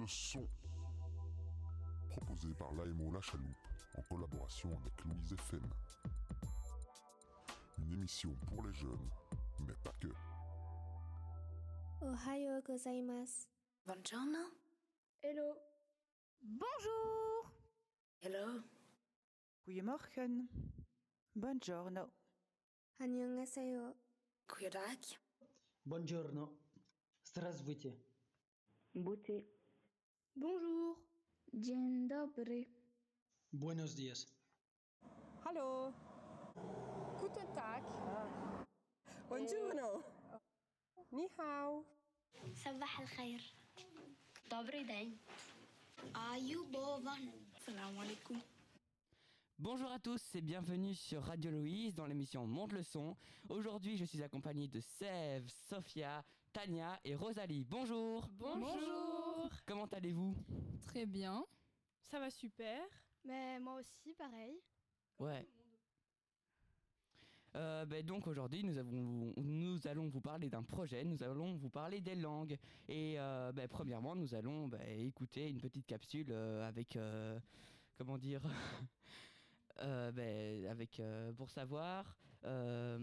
le son. Proposé par l'AMO La Chaloupe en collaboration avec Louise FM. Une émission pour les jeunes, mais pas que. Ohio gozaimasu. Buongiorno. Hello. Bonjour. Hello. Goedemorgen. Buongiorno. Annyeonghaseyo. Kuyadak. Buongiorno. Здравствуйте. Bonjour. Dzień dobry. Buenos días. Hallo. Guten Tag. Buongiorno. Ni hao. صباح الخير. Dobry dzień. Ayubovan. Salam alaikum. Bonjour à tous et bienvenue sur Radio Louise dans l'émission Monte le son. Aujourd'hui, je suis accompagné de Sève, Sophia, Tania et Rosalie. Bonjour. Bonjour. Comment allez-vous? Très bien. Ça va super. Mais moi aussi, pareil. Ouais. Euh, ben donc aujourd'hui nous, avons, nous allons vous parler d'un projet, nous allons vous parler des langues et euh, ben, premièrement nous allons ben, écouter une petite capsule euh, avec euh, comment dire? Avec euh, pour savoir euh,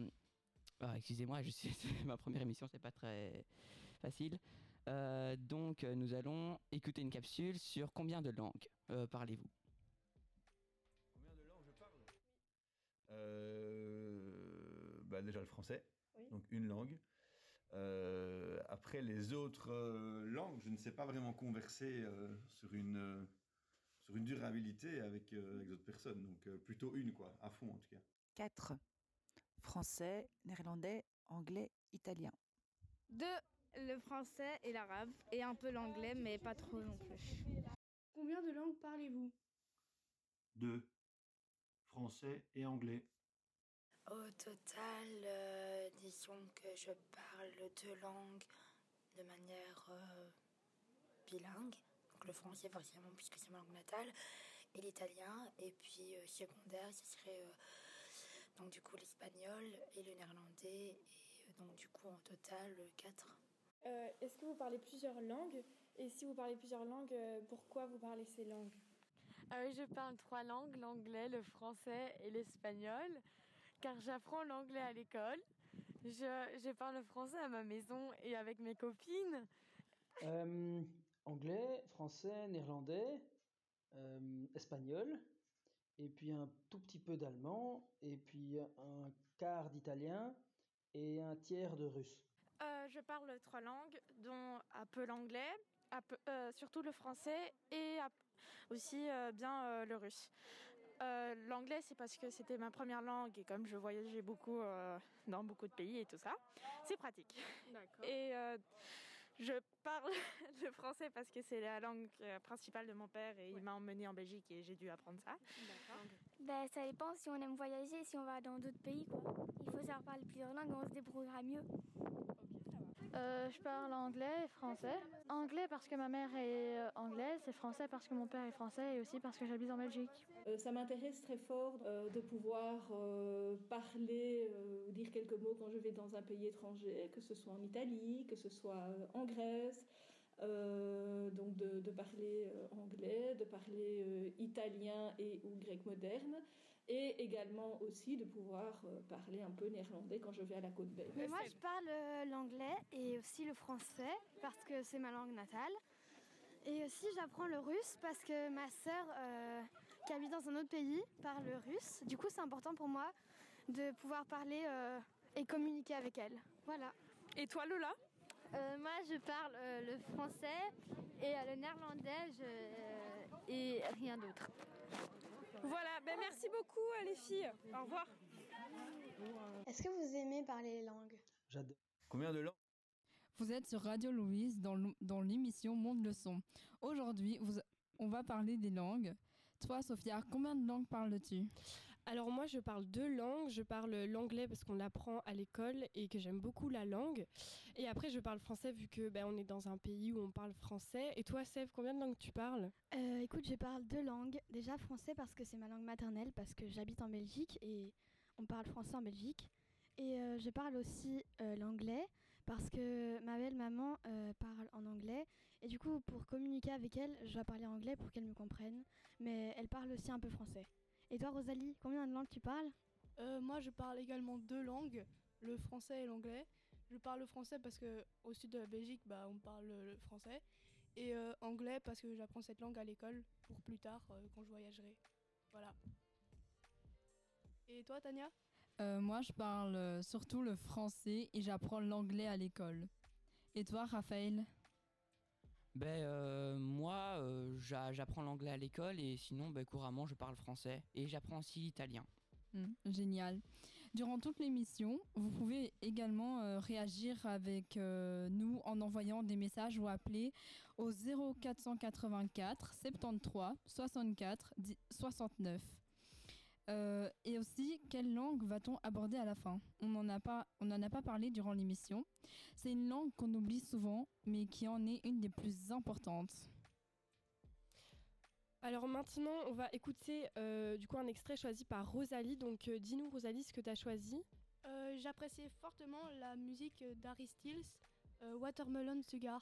ah, excusez-moi je suis c'est ma première émission c'est pas très facile Euh, donc euh, nous allons écouter une capsule sur combien de langues euh, parlez-vous? Combien de langues je parle? Euh, bah déjà le français, Oui. donc une langue. Euh, après les autres euh, langues, je ne sais pas vraiment converser euh, sur une euh, sur une durabilité avec euh, avec d'autres personnes, donc euh, plutôt une quoi, à fond en tout cas. 4. Français, néerlandais, anglais, italien. Deux, le français et l'arabe. Et un peu l'anglais, mais pas trop non plus. Combien de langues parlez-vous? Deux. Français et anglais. Au total, euh, disons que je parle deux langues de manière euh, bilingue. Donc le français forcément puisque c'est ma langue natale et l'italien. Et puis euh, secondaire, ce serait euh, donc du coup l'espagnol et le néerlandais. Et euh, donc du coup en total euh, quatre. Euh, Est-ce que vous parlez plusieurs langues? Et si vous parlez plusieurs langues, euh, pourquoi vous parlez ces langues? Ah oui, je parle trois langues, l'anglais, le français et l'espagnol, car j'apprends l'anglais à l'école. Je, je parle français à ma maison et avec mes copines. Euh, anglais, français, néerlandais, euh, espagnol, et puis un tout petit peu d'allemand, et puis un quart d'italien et un tiers de russe. Euh, je parle trois langues, dont un peu l'anglais, un peu- euh, surtout le français et aussi euh, bien euh, le russe. Euh, L'anglais, c'est parce que c'était ma première langue et comme je voyageais beaucoup euh, dans beaucoup de pays et tout ça, c'est pratique. D'accord. Et euh, je parle le français parce que c'est la langue euh, principale de mon père et il m'a emmené en Belgique et j'ai dû apprendre ça. Ben, ça dépend si on aime voyager, si on va dans d'autres pays, quoi. Il faut savoir parler plusieurs langues, on se débrouillera mieux. Euh, je parle anglais et français. Anglais parce que ma mère est euh, anglaise et français parce que mon père est français et aussi parce que j'habite en Belgique. Euh, ça m'intéresse très fort de pouvoir parler ou dire quelques mots quand je vais dans un pays étranger, que ce soit en Italie, que ce soit en Grèce. Donc de, de parler anglais, de parler italien et ou grec moderne, et également aussi de pouvoir euh, parler un peu néerlandais quand je vais à la côte belge. Mais moi, je parle euh, l'anglais et aussi le français parce que c'est ma langue natale. Et aussi, j'apprends le russe parce que ma sœur, euh, qui habite dans un autre pays, parle le russe. Du coup, c'est important pour moi de pouvoir parler euh, et communiquer avec elle. Voilà. Et toi, Lola? Euh, moi, je parle euh, le français et euh, le néerlandais je- et rien d'autre. Voilà, ben merci beaucoup euh, les filles. Au revoir. Est-ce que vous aimez parler les langues? J'adore. Combien de langues? Vous êtes sur Radio Louise dans l'émission Monde le son. Aujourd'hui, vous- on va parler des langues. Toi, Sophia, combien de langues parles-tu? Alors moi je parle deux langues, je parle l'anglais parce qu'on l'apprend à l'école et que j'aime beaucoup la langue. Et après je parle français vu que ben, est dans un pays où on parle français. Et toi Sève, combien de langues tu parles? Euh, écoute, je parle deux langues. Déjà français parce que c'est ma langue maternelle, parce que j'habite en Belgique et on parle français en Belgique. Et euh, je parle aussi euh, l'anglais parce que ma belle maman euh, parle en anglais et du coup pour communiquer avec elle, je dois parler anglais pour qu'elle me comprenne, mais elle parle aussi un peu français. Et toi Rosalie, combien de langues tu parles Euh, moi, je parle également deux langues, le français et l'anglais. Je parle le français parce que au sud de la Belgique, bah, on parle le français. Et euh, anglais parce que j'apprends cette langue à l'école pour plus tard euh, quand je voyagerai. Voilà. Et toi, Tania? Euh, moi, je parle surtout le français et j'apprends l'anglais à l'école. Et toi, Raphaël? Ben euh, moi, euh, j'a- j'apprends l'anglais à l'école et sinon, ben, couramment, je parle français et j'apprends aussi l'italien. Hmm, Génial. Durant toute l'émission, vous pouvez également euh, réagir avec nous en envoyant des messages ou appeler au 0484 73 64 10 69. Euh, et aussi, quelle langue va-t-on aborder à la fin? On n'en a pas, on a pas parlé durant l'émission. C'est une langue qu'on oublie souvent, mais qui en est une des plus importantes. Alors maintenant, on va écouter euh, du coup un extrait choisi par Rosalie. Donc euh, dis-nous Rosalie ce que tu as choisi. Euh, J'appréciais fortement la musique d'Harry Styles, euh, Watermelon Sugar.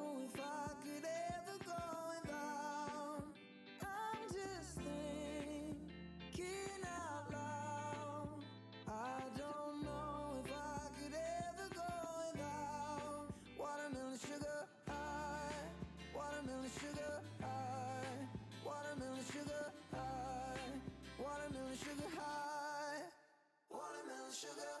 sugar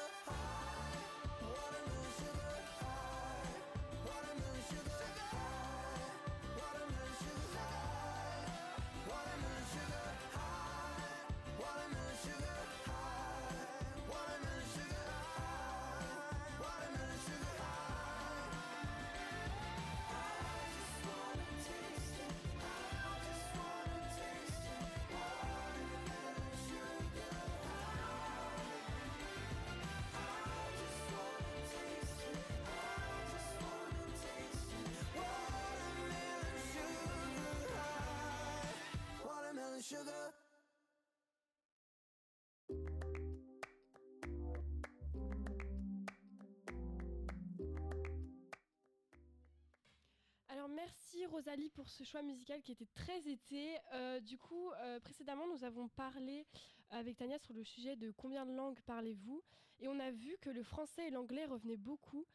Rosalie pour ce choix musical qui était très été. Euh, du coup, euh, précédemment, nous avons parlé avec Tania sur le sujet de combien de langues parlez-vous et on a vu que le français et l'anglais revenaient beaucoup.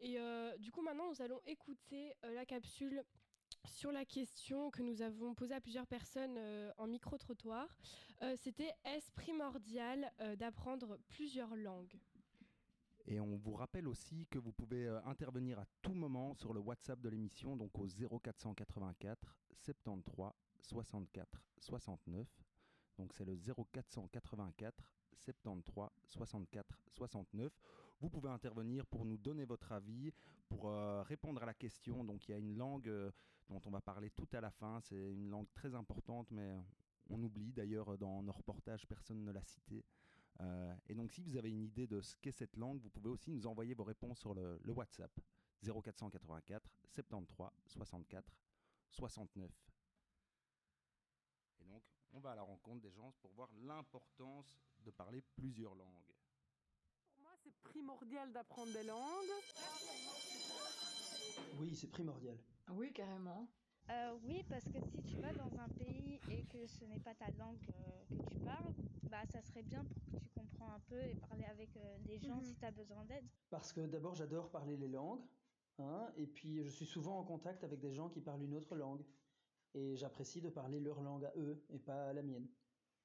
Et euh, du coup, maintenant, nous allons écouter la capsule sur la question que nous avons posée à plusieurs personnes en micro-trottoir. C'était est-ce primordial d'apprendre plusieurs langues? Et on vous rappelle aussi que vous pouvez euh, intervenir à tout moment sur le WhatsApp de l'émission, donc au 0484 73 64 69. Donc c'est le 0484 73 64 69. Vous pouvez intervenir pour nous donner votre avis, pour euh, répondre à la question. Donc il y a une langue euh, dont on va parler tout à la fin. C'est une langue très importante, mais on oublie d'ailleurs dans nos reportages, personne ne l'a cité. Euh, et donc si vous avez une idée de ce qu'est cette langue, vous pouvez aussi nous envoyer vos réponses sur le, le WhatsApp 0484 73 64 69. Et donc on va à la rencontre des gens pour voir l'importance de parler plusieurs langues. Pour moi, c'est primordial d'apprendre des langues. Oui, c'est primordial. Oui, carrément. Euh, oui, parce que si tu vas dans un pays et que ce n'est pas ta langue euh, que tu parles, bah ça serait bien pour que tu comprends un peu et parler avec euh, des gens Mhm. si tu as besoin d'aide. Parce que d'abord, j'adore parler les langues, hein, et puis je suis souvent en contact avec des gens qui parlent une autre langue. Et j'apprécie de parler leur langue à eux et pas à la mienne.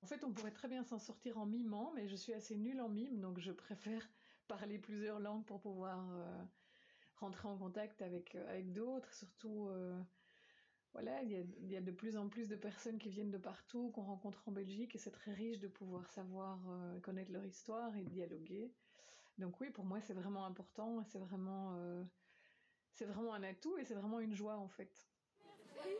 En fait, on pourrait très bien s'en sortir en mimant, mais je suis assez nulle en mime, donc je préfère parler plusieurs langues pour pouvoir euh, rentrer en contact avec, avec d'autres. Surtout, euh, voilà, il y, a, de plus en plus de personnes qui viennent de partout, qu'on rencontre en Belgique, et c'est très riche de pouvoir savoir euh, connaître leur histoire et dialoguer. Donc oui, pour moi, c'est vraiment important, c'est vraiment, euh, c'est vraiment un atout, et c'est vraiment une joie, en fait.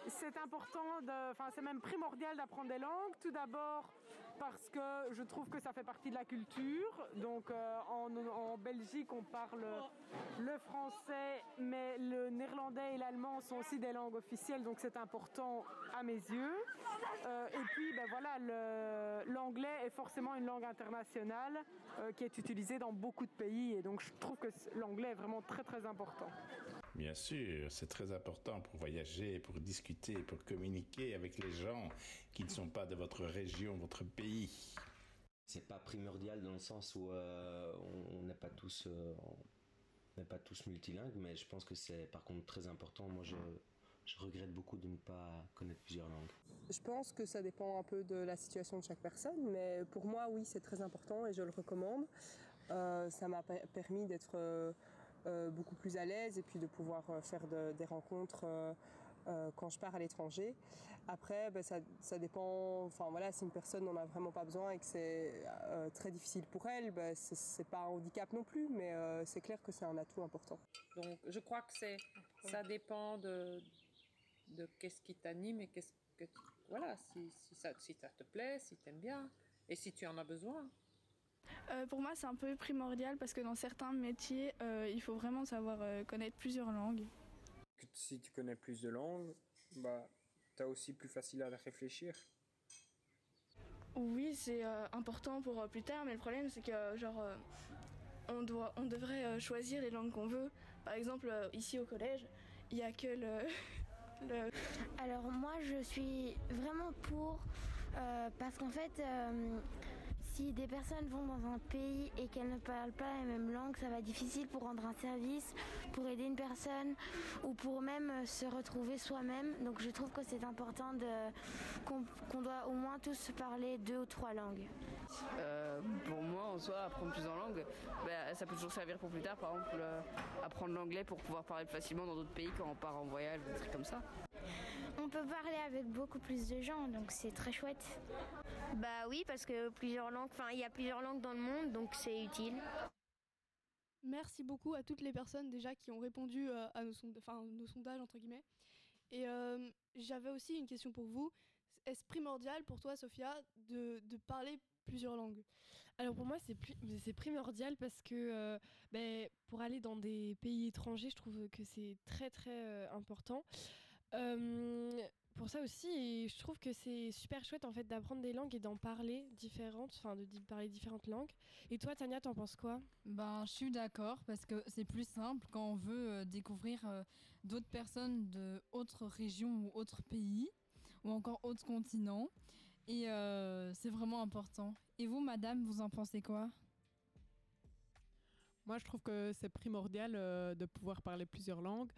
C'est important, enfin c'est même primordial d'apprendre des langues. Tout d'abord parce que je trouve que ça fait partie de la culture. Donc euh, en, Belgique on parle le français, mais le néerlandais et l'allemand sont aussi des langues officielles, donc c'est important à mes yeux. Euh, et puis ben voilà, l'anglais est forcément une langue internationale euh, qui est utilisée dans beaucoup de pays, et donc je trouve que l'anglais est vraiment très très important. Bien sûr, c'est très important pour voyager, pour discuter, pour communiquer avec les gens qui ne sont pas de votre région, votre pays. C'est pas primordial dans le sens où euh, on n'est pas tous euh, on n'est pas tous multilingues, mais je pense que c'est par contre très important. Moi, je, je regrette beaucoup de ne pas connaître plusieurs langues. Je pense que ça dépend un peu de la situation de chaque personne, mais pour moi, oui, c'est très important et je le recommande. Euh, ça m'a per- permis d'être beaucoup plus à l'aise et puis de pouvoir euh, faire de- des rencontres euh, euh, quand je pars à l'étranger. Après, ben, ça, ça dépend. Enfin voilà, si une personne n'en a vraiment pas besoin et que c'est euh, très difficile pour elle, ben, c'est- c'est pas un handicap non plus, mais euh, c'est clair que c'est un atout important. Donc, je crois que c'est, ça dépend de, de qu'est-ce qui t'anime et qu'est-ce que, voilà, si, si ça, si ça te plaît, si tu aimes bien et si tu en as besoin. Euh, pour moi, c'est un peu primordial parce que dans certains métiers, euh, il faut vraiment savoir euh, connaître plusieurs langues. si tu connais plus de langues, bah, tu as aussi plus facile à réfléchir. Oui, c'est euh, important pour euh, plus tard, mais le problème, c'est que genre, euh, on, doit, on devrait euh, choisir les langues qu'on veut. Par exemple, euh, ici au collège, il n'y a que le, le... Alors moi je suis vraiment pour euh, parce qu'en fait euh, si des personnes vont dans un pays et qu'elles ne parlent pas la même langue, ça va être difficile pour rendre un service, pour aider une personne ou pour même euh, se retrouver soi-même. Donc je trouve que c'est important qu'on doit au moins tous parler deux ou trois langues. Euh, pour moi, en soi, apprendre plusieurs langues, bah, ça peut toujours servir pour plus tard. Par exemple, euh, apprendre l'anglais pour pouvoir parler facilement dans d'autres pays quand on part en voyage des trucs comme ça. On peut parler avec beaucoup plus de gens, donc c'est très chouette. Bah oui, parce que plusieurs langues, enfin il y a plusieurs langues dans le monde, donc c'est utile. Merci beaucoup à toutes les personnes déjà qui ont répondu euh, à nos, sonda- enfin, nos sondages, entre guillemets. Et euh, j'avais aussi une question pour vous. Est-ce primordial pour toi, Sophia, de, de parler plusieurs langues? Alors pour moi, c'est plus- c'est primordial parce que euh, ben, pour aller dans des pays étrangers, je trouve que c'est très très euh, important. Pour ça aussi, et je trouve que c'est super chouette en fait d'apprendre des langues et d'en parler différentes, enfin de parler différentes langues. Et toi, Tania, t'en penses quoi? Ben, je suis d'accord parce que c'est plus simple quand on veut euh, découvrir euh, d'autres personnes de autres régions ou autres pays ou encore autres continents. Et euh, c'est vraiment important. Et vous, madame, vous en pensez quoi? Moi, je trouve que c'est primordial euh, de pouvoir parler plusieurs langues.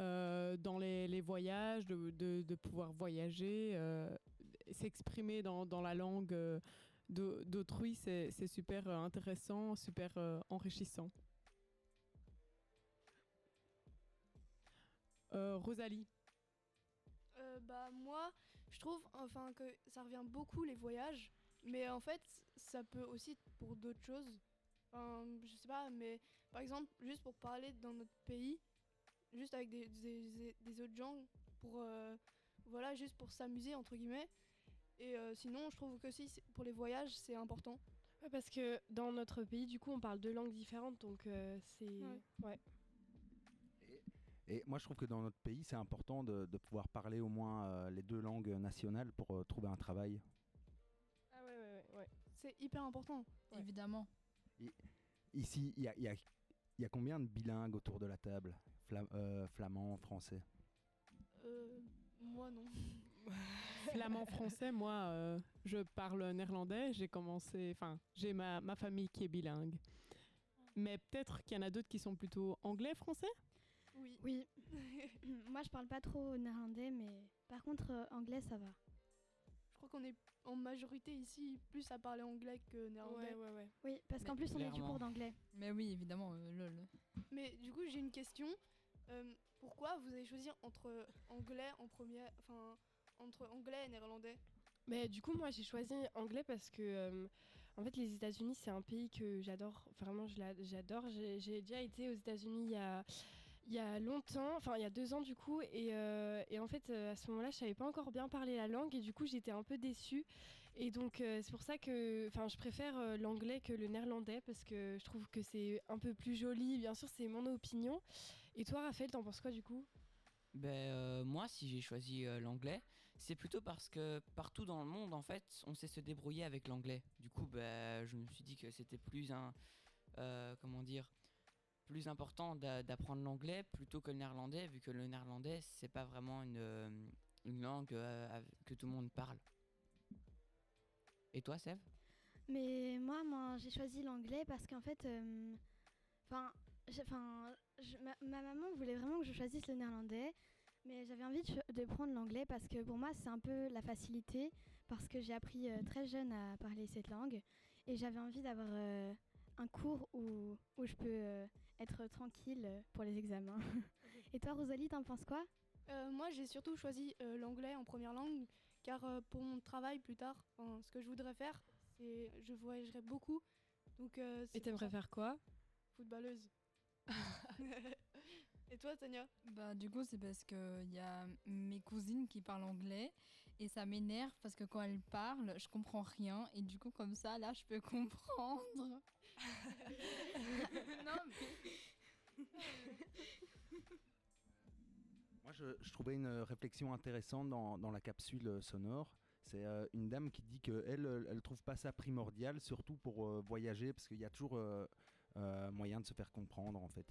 Euh, dans les, les voyages, de, de- pouvoir voyager, euh, s'exprimer dans, dans la langue euh, d'au- d'autrui, c'est super euh, intéressant, super enrichissant. Rosalie. Bah moi, je trouve enfin que ça revient beaucoup les voyages, mais en fait ça peut aussi être pour d'autres choses. Enfin, je sais pas, mais par exemple juste pour parler dans notre pays, juste avec des, des- des- des autres gens, pour euh, voilà juste pour s'amuser entre guillemets. Et euh, sinon je trouve que si pour les voyages c'est important. Ouais, parce que dans notre pays, du coup, on parle deux langues différentes, donc euh, c'est. Ouais. Et moi, je trouve que dans notre pays, c'est important de, de pouvoir parler au moins euh, les deux langues nationales pour euh, trouver un travail. Ah ouais, ouais, ouais. ouais. C'est hyper important. Évidemment. Et ici, il y a, il y a- il y a combien de bilingues autour de la table? Fla- euh, Flamand, français Euh, moi non. Flamand français, moi, euh, je parle néerlandais. J'ai commencé, enfin, j'ai ma, ma famille qui est bilingue. Mais peut-être qu'il y en a d'autres qui sont plutôt anglais, français? Oui. Oui. Moi, je parle pas trop néerlandais, mais par contre, euh, anglais, ça va. Je crois qu'on est en majorité ici plus à parler anglais que néerlandais. Ouais, ouais, ouais. Oui, parce qu'en plus, on est du cours d'anglais. Mais oui, évidemment, euh, lol. Mais du coup, j'ai une question. Euh, pourquoi vous avez choisi entre anglais en enfin entre anglais et néerlandais? Mais du coup, moi, j'ai choisi anglais parce que, euh, en fait, les États-Unis, c'est un pays que j'adore. Vraiment, j'adore. J'ai déjà été aux États-Unis il y a, longtemps, enfin, il y a deux ans, du coup. Et, euh, en fait, à ce moment-là, je savais pas encore bien parler la langue. Et du coup, j'étais un peu déçue. Et donc, c'est pour ça que, je préfère l'anglais que le néerlandais parce que je trouve que c'est un peu plus joli. Bien sûr, c'est mon opinion. Et toi, Raphaël, t'en penses quoi, du coup? Ben, euh, moi, si j'ai choisi euh, l'anglais, c'est plutôt parce que partout dans le monde, en fait, on sait se débrouiller avec l'anglais. Du coup, ben, je me suis dit que c'était plus un, euh, comment dire, plus important d'a- d'apprendre l'anglais plutôt que le néerlandais, vu que le néerlandais, c'est pas vraiment une, une langue euh, que tout le monde parle. Et toi, Sève? Mais moi, moi j'ai choisi l'anglais parce qu'en fait, enfin, enfin, ma, ma maman voulait vraiment que je choisisse le néerlandais, mais j'avais envie de, prendre l'anglais parce que pour moi, c'est un peu la facilité, parce que j'ai appris euh, très jeune à parler cette langue, et j'avais envie d'avoir euh, un cours où, où je peux euh, être tranquille pour les examens. et toi, Rosalie, t'en penses quoi? Euh, Moi, j'ai surtout choisi euh, l'anglais en première langue, car euh, pour mon travail plus tard, ce que je voudrais faire, c'est je voyagerai beaucoup. Donc, euh, Et t'aimerais faire quoi? Footballeuse. Et toi, Tania? Bah, du coup, c'est parce qu'il y a mes cousines qui parlent anglais et ça m'énerve parce que quand elles parlent, je comprends rien et du coup, comme ça, là, je peux comprendre. non, mais. Moi, je, je trouvais une réflexion intéressante dans, dans la capsule sonore. C'est euh, une dame qui dit qu'elle, elle, elle trouve pas ça primordial, surtout pour euh, voyager, parce qu'il y a toujours euh, moyen de se faire comprendre, en fait.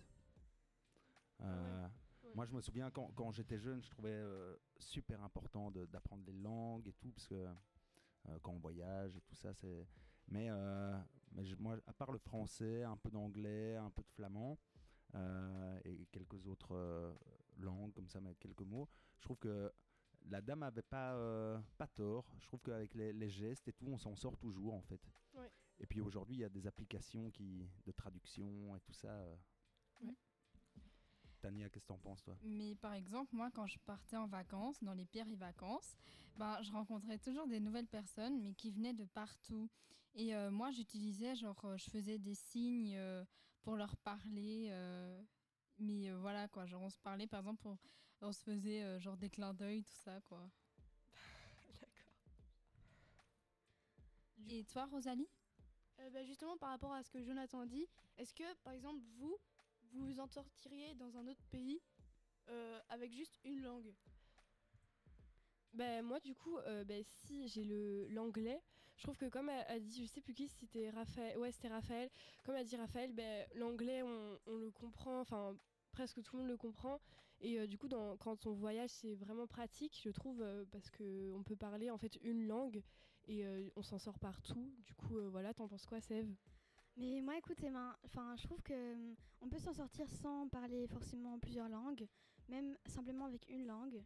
Euh, Moi, je me souviens quand, quand j'étais jeune, je trouvais euh, super important d'apprendre les langues et tout, parce que euh, quand on voyage et tout ça, c'est. Mais, euh, mais je- moi, à part le français, un peu d'anglais, un peu de flamand euh, et quelques autres euh, langues comme ça, mais quelques mots, je trouve que la dame avait pas euh, pas tort. Je trouve qu'avec les, les gestes et tout, on s'en sort toujours en fait. Ouais. Et puis aujourd'hui, il y a des applications qui de traduction et tout ça. euh. Tania, qu'est-ce que t'en penses toi? Mais par exemple, moi, quand je partais en vacances, dans les péri-vacances, ben, je rencontrais toujours des nouvelles personnes, mais qui venaient de partout. Et euh, moi, j'utilisais, genre, euh, je faisais des signes euh, pour leur parler. euh, mais euh, voilà, quoi, genre, on se parlait, par exemple, on, on se faisait, euh, genre, des clins d'œil, tout ça, quoi. Et toi, Rosalie? Euh, bah, justement, par rapport à ce que Jonathan dit, est-ce que, par exemple, vous, vous vous en sortiriez dans un autre pays euh, avec juste une langue? Ben moi du coup, euh, ben, si j'ai le l'anglais, je trouve que comme a, dit, je sais plus qui, c'était Raphaël, ouais c'était Raphaël, comme a dit Raphaël, ben, l'anglais on, le comprend, enfin presque tout le monde le comprend, et euh, du coup quand on voyage c'est vraiment pratique, je trouve, euh, parce que on peut parler en fait une langue et euh, on s'en sort partout. Du coup euh, voilà, t'en penses quoi, Sève? Mais moi, écoute, Emma, enfin, je trouve que hum, on peut s'en sortir sans parler forcément plusieurs langues, même simplement avec une langue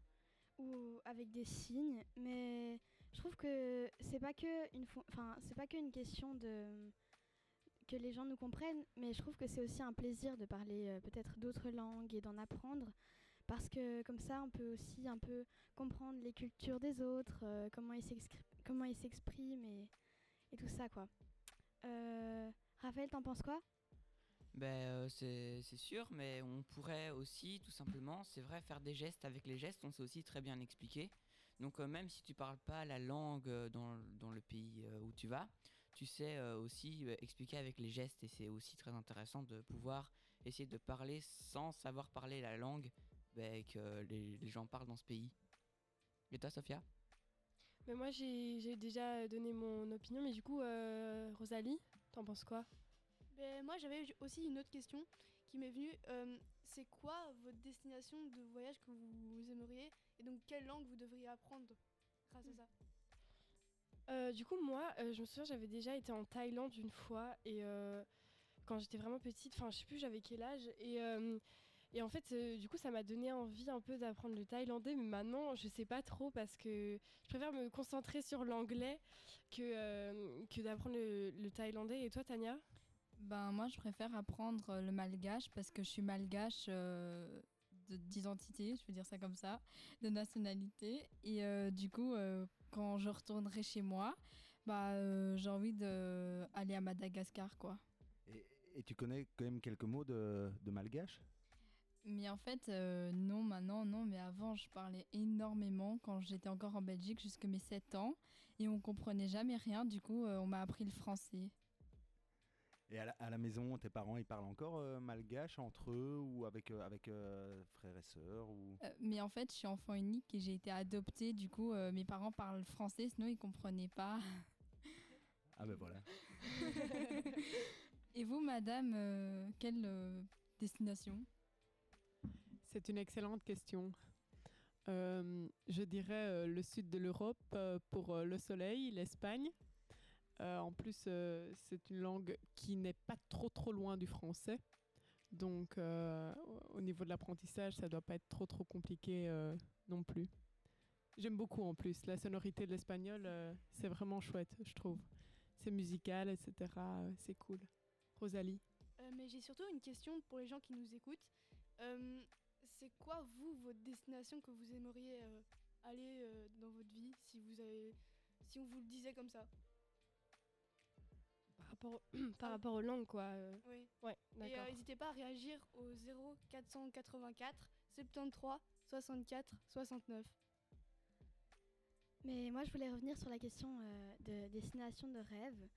ou avec des signes. Mais je trouve que c'est pas que une, enfin, c'est pas qu'une question de que les gens nous comprennent, mais je trouve que c'est aussi un plaisir de parler euh, peut-être d'autres langues et d'en apprendre. parce que comme ça, on peut aussi un peu comprendre les cultures des autres, comment ils comment ils s'expriment et, tout ça quoi. Euh, Raphaël, t'en penses quoi? Ben, euh, c'est sûr, mais on pourrait aussi, tout simplement, c'est vrai, faire des gestes avec les gestes, on sait aussi très bien expliquer. Donc, euh, même si tu parles pas la langue euh, dans, le pays où tu vas, tu sais aussi expliquer avec les gestes, et c'est aussi très intéressant de pouvoir essayer de parler sans savoir parler la langue ben, que les, les gens parlent dans ce pays. Et toi, Sophia? Mais moi, j'ai j'ai déjà donné mon opinion, mais du coup, euh, Rosalie, t'en penses quoi? Ben, moi, j'avais aussi une autre question qui m'est venue. Euh, c'est quoi votre destination de voyage que vous aimeriez et donc quelle langue vous devriez apprendre grâce à ça? Euh, du coup, moi, je me souviens, j'avais déjà été en Thaïlande une fois et quand j'étais vraiment petite, enfin, je sais plus j'avais quel âge et et en fait, euh, du coup, ça m'a donné envie un peu d'apprendre le thaïlandais, mais maintenant, je sais pas trop parce que je préfère me concentrer sur l'anglais que euh, que d'apprendre le, le thaïlandais. Et toi, Tania? Ben moi je préfère apprendre euh, le malgache parce que je suis malgache euh, de- d'identité, je veux dire ça comme ça, de nationalité. Et euh, du coup, euh, quand je retournerai chez moi, bah euh, j'ai envie d'aller à Madagascar quoi. Et, et tu connais quand même quelques mots de, de malgache? Mais en fait, euh, non, maintenant, non. Mais avant, je parlais énormément quand j'étais encore en Belgique jusqu'à mes 7 ans. Et on comprenait jamais rien. Du coup, euh, on m'a appris le français. Et à la, à la maison, tes parents, ils parlent encore euh, malgache entre eux ou avec, avec frères et sœurs ou... Mais en fait, je suis enfant unique et j'ai été adoptée. Du coup, mes parents parlent français, sinon ils comprenaient pas. Ah ben voilà. et vous, madame, quelle destination? C'est une excellente question. Euh, je dirais euh, le sud de l'Europe euh, pour le soleil, l'Espagne. En plus, c'est une langue qui n'est pas trop loin du français. Donc, au- au niveau de l'apprentissage, ça doit pas être trop trop compliqué non plus. J'aime beaucoup en plus. La sonorité de l'espagnol, c'est vraiment chouette, je trouve. C'est musical, etc. C'est cool. Rosalie mais j'ai surtout une question pour les gens qui nous écoutent. C'est quoi, vous, votre destination que vous aimeriez euh, aller euh, dans votre vie si, vous avez, si on vous le disait comme ça? Par rapport, par rapport aux langues, quoi. euh. Oui. Ouais, Et d'accord. euh, n'hésitez pas à réagir au 0 484 73 64 69. Mais moi, je voulais revenir sur la question euh, de destination de rêve.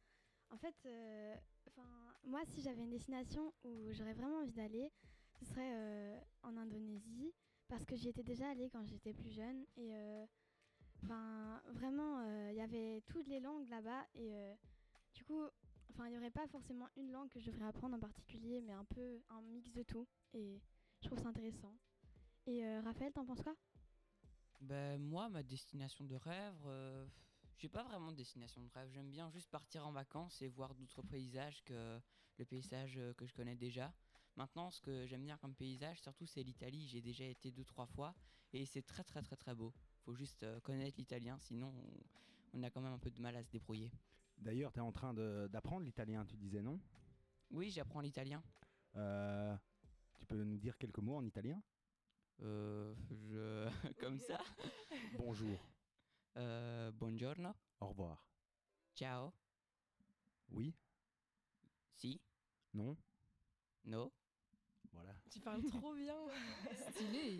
En fait, euh, 'fin, moi, si j'avais une destination où j'aurais vraiment envie d'aller, ce serait euh, en Indonésie, parce que j'y étais déjà allée quand j'étais plus jeune. Et euh, 'fin, vraiment, euh, il y avait toutes les langues là-bas. Et du coup, enfin, il n'y aurait pas forcément une langue que je devrais apprendre en particulier, mais un peu un mix de tout. Et je trouve ça intéressant. Et Raphaël, t'en penses quoi? Ben moi, ma destination de rêve, euh, j'ai pas vraiment de destination de rêve. J'aime bien juste partir en vacances et voir d'autres paysages que le paysage que je connais déjà. Maintenant, ce que j'aime bien comme paysage, surtout, c'est l'Italie. J'ai déjà été deux, trois fois et c'est très, très, très, très beau. Faut juste euh, connaître l'italien, sinon on, a quand même un peu de mal à se débrouiller. D'ailleurs, tu es en train d'apprendre l'italien, tu disais non? Oui, j'apprends l'italien. Euh, tu peux nous dire quelques mots en italien? Euh, je... comme ça Bonjour. Euh, buongiorno. Au revoir. Ciao. Oui Si. Non No. Tu parles trop bien. Stylé.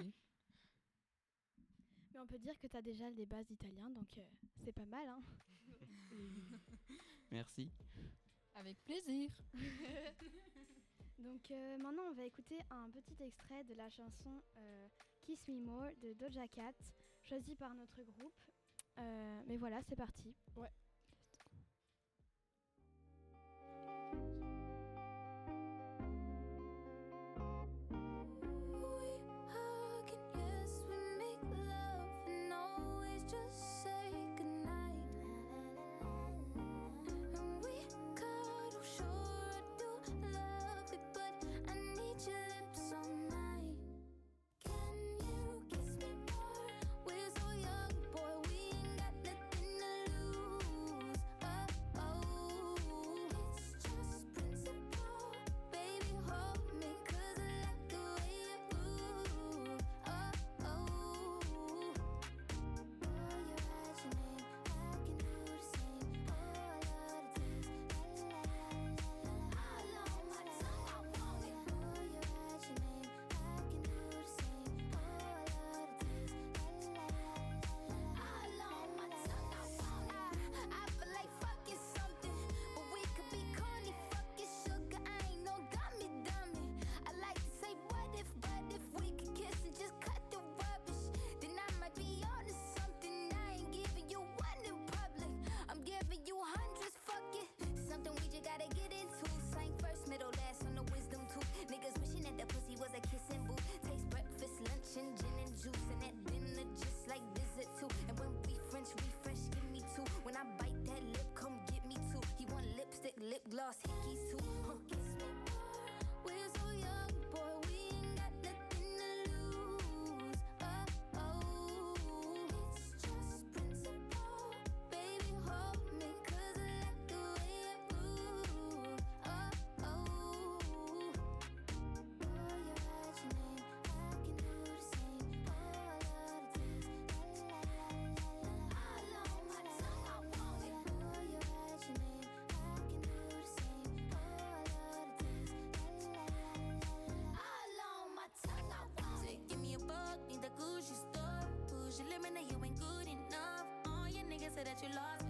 Mais on peut dire que tu as déjà les bases d'italien, donc euh, c'est pas mal. Hein Merci. Avec plaisir. donc euh, maintenant, on va écouter un petit extrait de la chanson euh, Kiss Me More de Doja Cat, choisie par notre groupe. Euh, mais voilà, c'est parti. Ouais. That you lost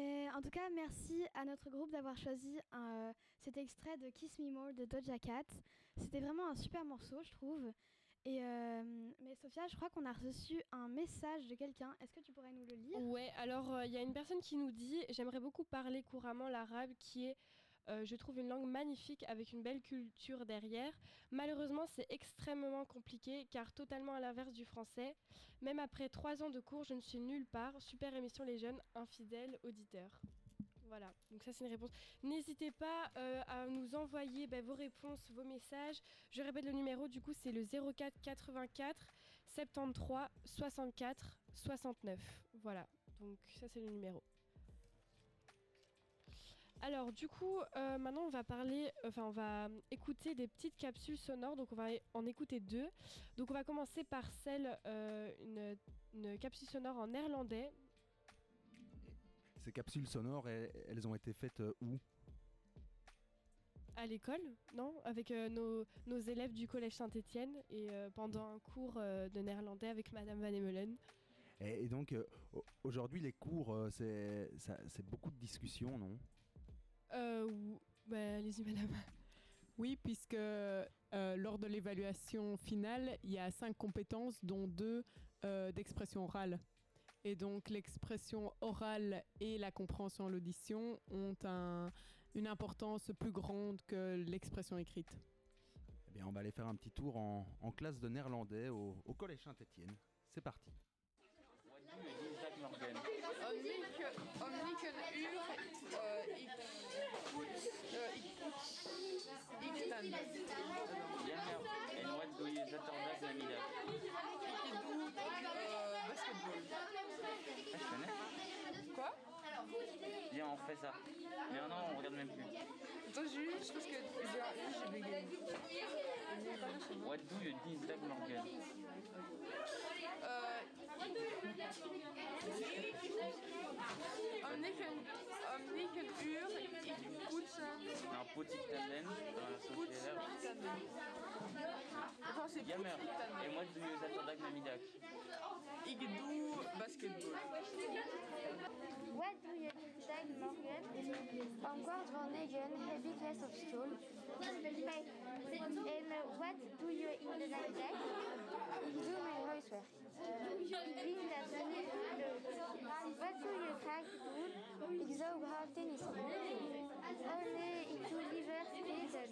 Mais en tout cas, merci à notre groupe d'avoir choisi euh, cet extrait de Kiss Me More de Doja Cat. C'était vraiment un super morceau, je trouve. Euh, mais Sophia, je crois qu'on a reçu un message de quelqu'un. Est-ce que tu pourrais nous le lire? Ouais, alors euh, il y a une personne qui nous dit J'aimerais beaucoup parler couramment l'arabe, qui est, euh, je trouve, une langue magnifique avec une belle culture derrière. Malheureusement, c'est extrêmement compliqué car totalement à l'inverse du français. Même après trois ans de cours, je ne suis nulle part. Super émission, les jeunes, infidèles auditeurs. Voilà, donc ça c'est une réponse. N'hésitez pas euh, à nous envoyer bah, vos réponses, vos messages. Je répète le numéro, du coup c'est le 04 84 73 64 69. Voilà, donc ça c'est le numéro. Alors du coup, euh, maintenant on va parler, enfin on va écouter des petites capsules sonores, donc on va en écouter deux. Donc on va commencer par celle, euh, une, une capsule sonore en néerlandais. Ces capsules sonores, elles, elles ont été faites euh, où? À l'école, non? Avec euh, nos, nos élèves du collège Saint-Étienne et pendant un cours de néerlandais avec Madame Van Emelen. et, donc, au- aujourd'hui, les cours, c'est beaucoup de discussions, non? Euh, bah, allez-y Madame. Oui, puisque euh, lors de l'évaluation finale, il y a cinq compétences, dont deux euh, d'expression orale. Et donc l'expression orale et la compréhension et l'audition ont un- une importance plus grande que l'expression écrite. Eh bien, on va aller faire un petit tour en, en classe de néerlandais au, au collège Saint-Étienne. C'est parti. Om niet, om niet een uur, eh, ik, eh, ik poets, ik dan. Jammer. En wat doe je zaterdag namiddag? Ik doe eh, basketball. Ah, je connais. Quoi? Viens, on fait ça. Mais non, on regarde même plus. Attends, juste parce que j'ai bégayé. What do you dinsdag morgen? Eh, om negen, om negen uur, ik poetsen. Nou, petit tanden. Poetsen, tanden. Enfin, c'est. En wat doe je? Ik doe basketball. Vandaag morgen? Om kwart voor negen heb ik les op school. Eh, wat doe je in de namiddag? Ik doe mijn huiswerk. Ik vind voiture je traque doel, ik zou graag tennissen. Alleen ik doe liever splitten.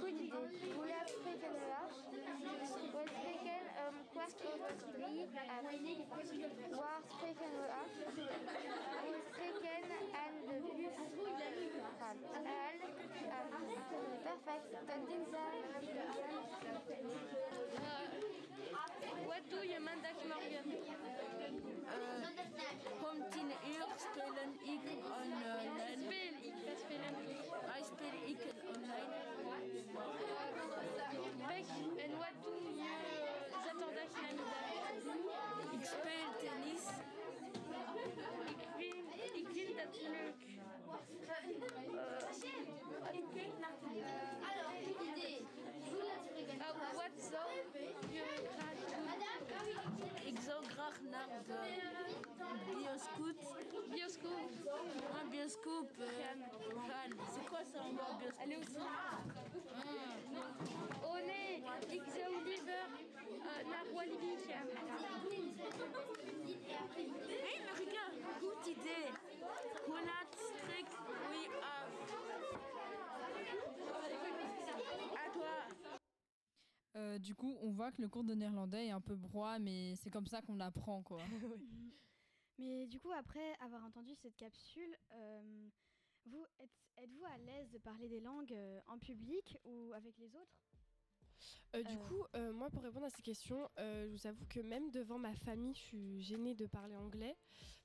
Goed idee. Willen spreken eraf? We spreken om kwart over drie af. Waar spreken we af? We spreken aan de bus gaan. Al, perfect. Tot dinsdag. What do you mandag morgen? Uh, om tien online. Speel ik, wij spelen Wij spelen ik online. Beck, en wat doe je zaterdag namiddag? Tennis. Uh, idée. Exographe Bioscout. Bioscoop. Un bioscoop. euh. C'est quoi ça encore bioscoop Elle est aussi. On est X Oliver, la roi Libique. Hey, mais regarde, good idée. Colat strict, oui, À toi. Euh, du coup, on voit que le cours de néerlandais est un peu broie, mais c'est comme ça qu'on apprend, quoi. Mais du coup, après avoir entendu cette capsule, euh, vous êtes, êtes-vous à l'aise de parler des langues euh, en public ou avec les autres? Euh, du coup, euh, moi, pour répondre à ces questions, euh, je vous avoue que même devant ma famille, je suis gênée de parler anglais.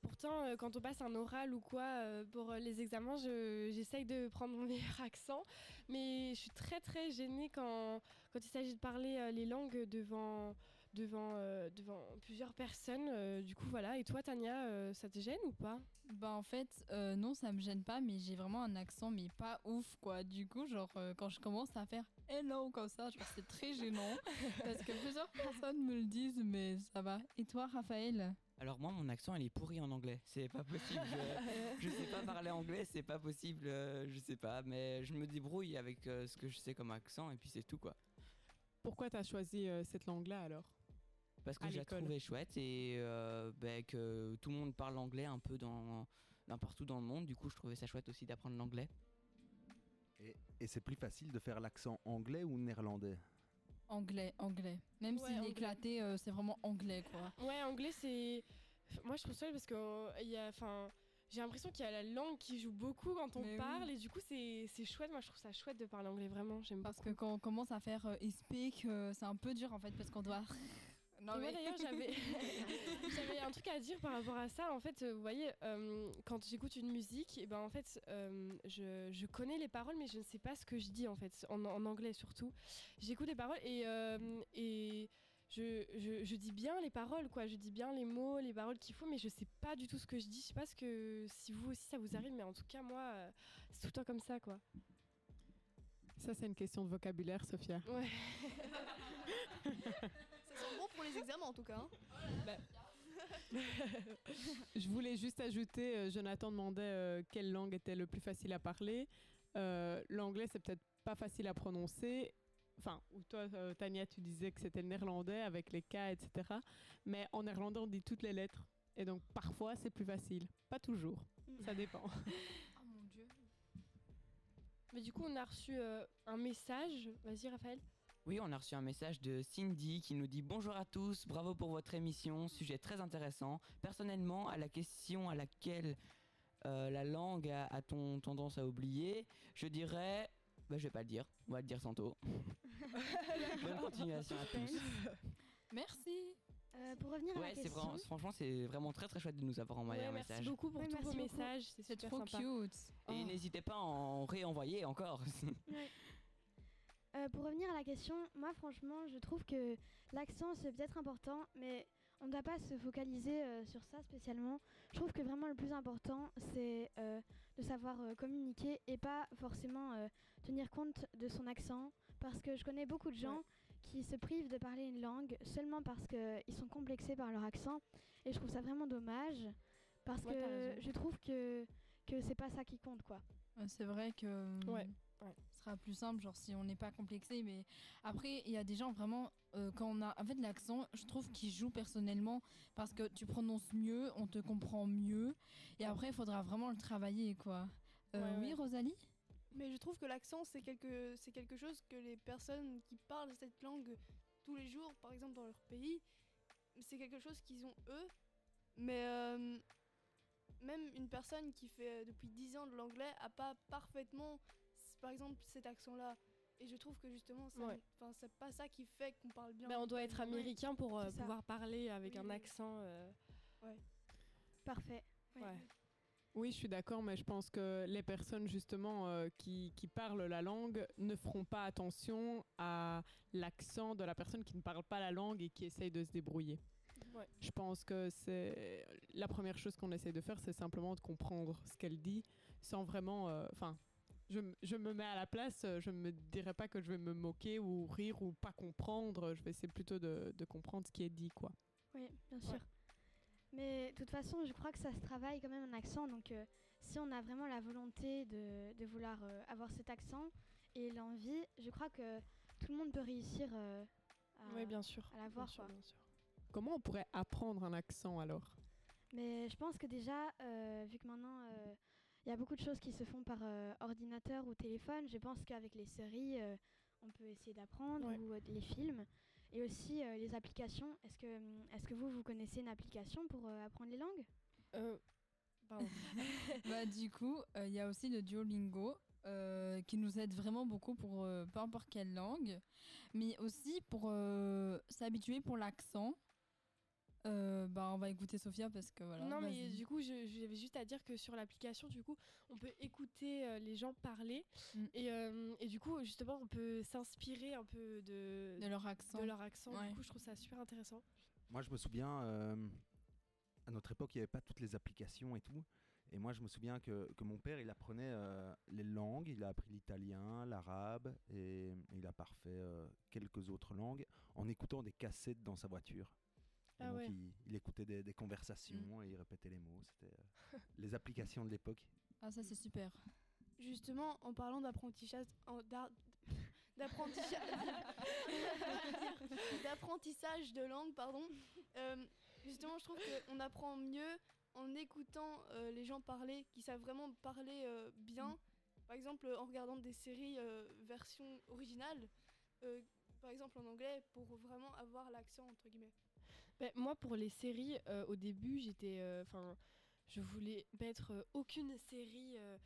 Pourtant, quand on passe un oral ou quoi pour les examens, je- j'essaye de prendre mon meilleur accent. Mais je suis très, très gênée quand, quand il s'agit de parler les langues devant, devant, euh, devant plusieurs personnes. Euh, du coup, voilà. Et toi, Tania, euh, ça te gêne ou pas? Bah en fait, euh, non, ça me gêne pas, mais j'ai vraiment un accent, mais pas ouf, quoi. Du coup, genre, euh, quand je commence à faire hello comme ça, genre, c'est très gênant. parce que plusieurs personnes me le disent, mais ça va. Et toi, Raphaël? Alors moi, mon accent, il est pourri en anglais. C'est pas possible. Je, je sais pas parler anglais, c'est pas possible. je sais pas, mais je me débrouille avec ce que je sais comme accent et puis c'est tout quoi. Pourquoi tu as choisi cette langue-là alors? Parce que l'école. trouvais chouette et euh, ben, que tout le monde parle anglais un peu dans n'importe où dans le monde. Du coup, je trouvais ça chouette aussi d'apprendre l'anglais. Et, et c'est plus facile de faire l'accent anglais ou néerlandais? Anglais, anglais. Même Ouais, s'il est anglais. éclaté, euh, c'est vraiment anglais, quoi. Ouais, anglais, c'est. Moi, je trouve ça parce que euh, il y a. Enfin. J'ai l'impression qu'il y a la langue qui joue beaucoup quand on Mais oui. parle et du coup c'est chouette. Moi je trouve ça chouette de parler anglais vraiment. J'aime Parce que quand on commence à faire euh, speak, euh, c'est un peu dur en fait, parce qu'on doit. Non, Et moi mais- d'ailleurs j'avais j'avais un truc à dire par rapport à ça. En fait, euh, vous voyez, euh, quand j'écoute une musique, et ben en fait, euh, je, je connais les paroles, mais je ne sais pas ce que je dis en fait, en, en anglais surtout. J'écoute les paroles et euh, et je, je, je dis bien les paroles quoi. Je dis bien les mots, les paroles qu'il faut, mais je sais pas du tout ce que je dis. Je sais pas ce que si vous aussi ça vous arrive, mais en tout cas moi, c'est tout le temps comme ça quoi. Ça, c'est une question de vocabulaire, Sophia. Ouais. Ça sent bon pour les examens en tout cas. hein. Je voulais juste ajouter, euh, Jonathan demandait euh, quelle langue était le plus facile à parler. Euh, L'anglais, c'est peut-être pas facile à prononcer. Enfin, ou toi, euh, Tania, tu disais que c'était le néerlandais avec les K, etc. Mais en néerlandais, on dit toutes les lettres. Et donc, parfois, c'est plus facile. Pas toujours. Ça dépend. Oh mon dieu. Mais du coup on a reçu euh, un message. Vas-y Raphaël. Oui, on a reçu un message de Cindy qui nous dit Bonjour à tous, bravo pour votre émission, sujet très intéressant. Personnellement, à la question à laquelle euh, la langue a- a-t-on tendance à oublier, je dirais. Bah, je vais pas le dire, on va le dire tantôt. Bonne continuation à tous. Merci. Euh, pour revenir à Ouais, la c'est question. vraiment, franchement, c'est vraiment très très chouette de nous avoir envoyé Ouais, un merci message. beaucoup pour Oui, tous vos beaucoup. messages. C'est C'est super trop sympa. cute. Et n'hésitez pas à en réenvoyer encore. Euh, pour revenir à la question, moi franchement, je trouve que l'accent c'est peut-être important, mais on ne doit pas se focaliser euh, sur ça spécialement. Je trouve que vraiment le plus important c'est euh, de savoir euh, communiquer et pas forcément euh, tenir compte de son accent, parce que je connais beaucoup de gens qui se privent de parler une langue seulement parce qu'ils sont complexés par leur accent, et je trouve ça vraiment dommage, parce Ouais, que je trouve que que c'est pas ça qui compte quoi. C'est vrai que Ouais, ce sera plus simple, genre si on n'est pas complexé. Mais après, il y a des gens vraiment, euh, quand on a. En fait, l'accent, je trouve qu'il joue personnellement parce que tu prononces mieux, on te comprend mieux. Et après, il faudra vraiment le travailler, quoi. Euh, Ouais, oui, ouais. Rosalie? Mais je trouve que l'accent, c'est quelque, c'est quelque chose que les personnes qui parlent cette langue tous les jours, par exemple dans leur pays, c'est quelque chose qu'ils ont eux. Mais euh, même une personne qui fait depuis 10 ans de l'anglais a pas parfaitement, par exemple, cet accent-là. Et je trouve que justement, ça, Ouais. c'est pas ça qui fait qu'on parle bien. Mais on doit être américain pour euh, C'est pouvoir parler avec Oui, un oui. accent. euh, Ouais. Parfait. Ouais. Oui, je suis d'accord, mais je pense que les personnes justement euh, qui, qui parlent la langue ne feront pas attention à l'accent de la personne qui ne parle pas la langue et qui essaye de se débrouiller. Ouais. Je pense que c'est la première chose qu'on essaye de faire, c'est simplement de comprendre ce qu'elle dit sans vraiment, euh, enfin, je, me mets à la place, euh, je me dirais pas que je vais me moquer ou rire ou pas comprendre. Je vais essayer plutôt de, de comprendre ce qui est dit, quoi. Oui, bien sûr. Mais de toute façon, je crois que ça se travaille quand même un accent. Donc, euh, si on a vraiment la volonté de, de vouloir euh, avoir cet accent et l'envie, je crois que tout le monde peut réussir euh, à, Oui, bien sûr. à l'avoir. bien bien sûr. Comment on pourrait apprendre un accent alors? Mais je pense que déjà, euh, vu que maintenant, euh, il y a beaucoup de choses qui se font par euh, ordinateur ou téléphone, je pense qu'avec les séries, euh, on peut essayer d'apprendre, ou euh, les films. Et aussi euh, les applications. Est-ce que, hum, est que vous, vous connaissez une application pour euh, apprendre les langues? Bah, du coup, euh, il y a aussi le Duolingo euh, qui nous aide vraiment beaucoup pour euh, peu importe quelle langue, mais aussi pour euh, s'habituer pour l'accent. Euh, bah, on va écouter Sophia parce que voilà. non, mais du coup, je- j'avais juste à dire que sur l'application, du coup, on peut écouter euh, les gens parler. Mm. Et, euh, et du coup, justement, on peut s'inspirer un peu de, De leur accent. De leur accent. Ouais. Du coup, je trouve ça super intéressant. Moi, je me souviens, euh, à notre époque, il n'y avait pas toutes les applications et tout. Et moi, je me souviens que, que mon père, il apprenait euh, les langues. Il a appris l'italien, l'arabe et il a parfait euh, quelques autres langues en écoutant des cassettes dans sa voiture. Et Ah donc, ouais. il, il écoutait des, des conversations et il répétait les mots. C'était euh, les applications de l'époque. Ah, ça, c'est super. Justement, en parlant d'apprentissage, d'apprentissage, d'apprentissage de langue, pardon. euh, justement, je trouve qu'on apprend mieux en écoutant euh, les gens parler, qui savent vraiment parler euh, bien. Par exemple, en regardant des séries euh, version originale, euh, par exemple en anglais, pour vraiment avoir l'accent entre guillemets. Ben, moi, pour les séries, euh, au début, j'étais. Enfin. je voulais mettre euh, aucune série euh,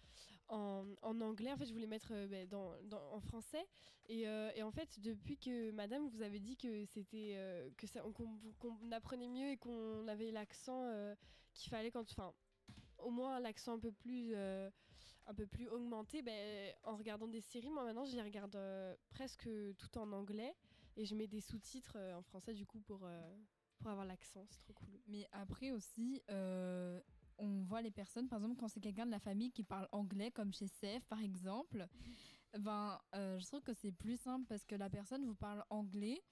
en, anglais. En fait, je voulais mettre euh, ben, dans, en français. Et, euh, en fait, depuis que Madame vous avez dit que c'était euh, que ça, qu'on, apprenait mieux et qu'on avait l'accent euh, qu'il fallait quand, enfin, au moins l'accent un peu plus, euh, un peu plus augmenté. Ben, en regardant des séries, moi maintenant, je les regarde euh, presque tout en anglais et je mets des sous-titres euh, en français du coup pour euh, pour avoir l'accent. C'est trop cool. Mais après aussi, euh, on voit les personnes, par exemple, quand c'est quelqu'un de la famille qui parle anglais, comme chez Seth par exemple, ben, euh, je trouve que c'est plus simple parce que la personne vous parle anglais.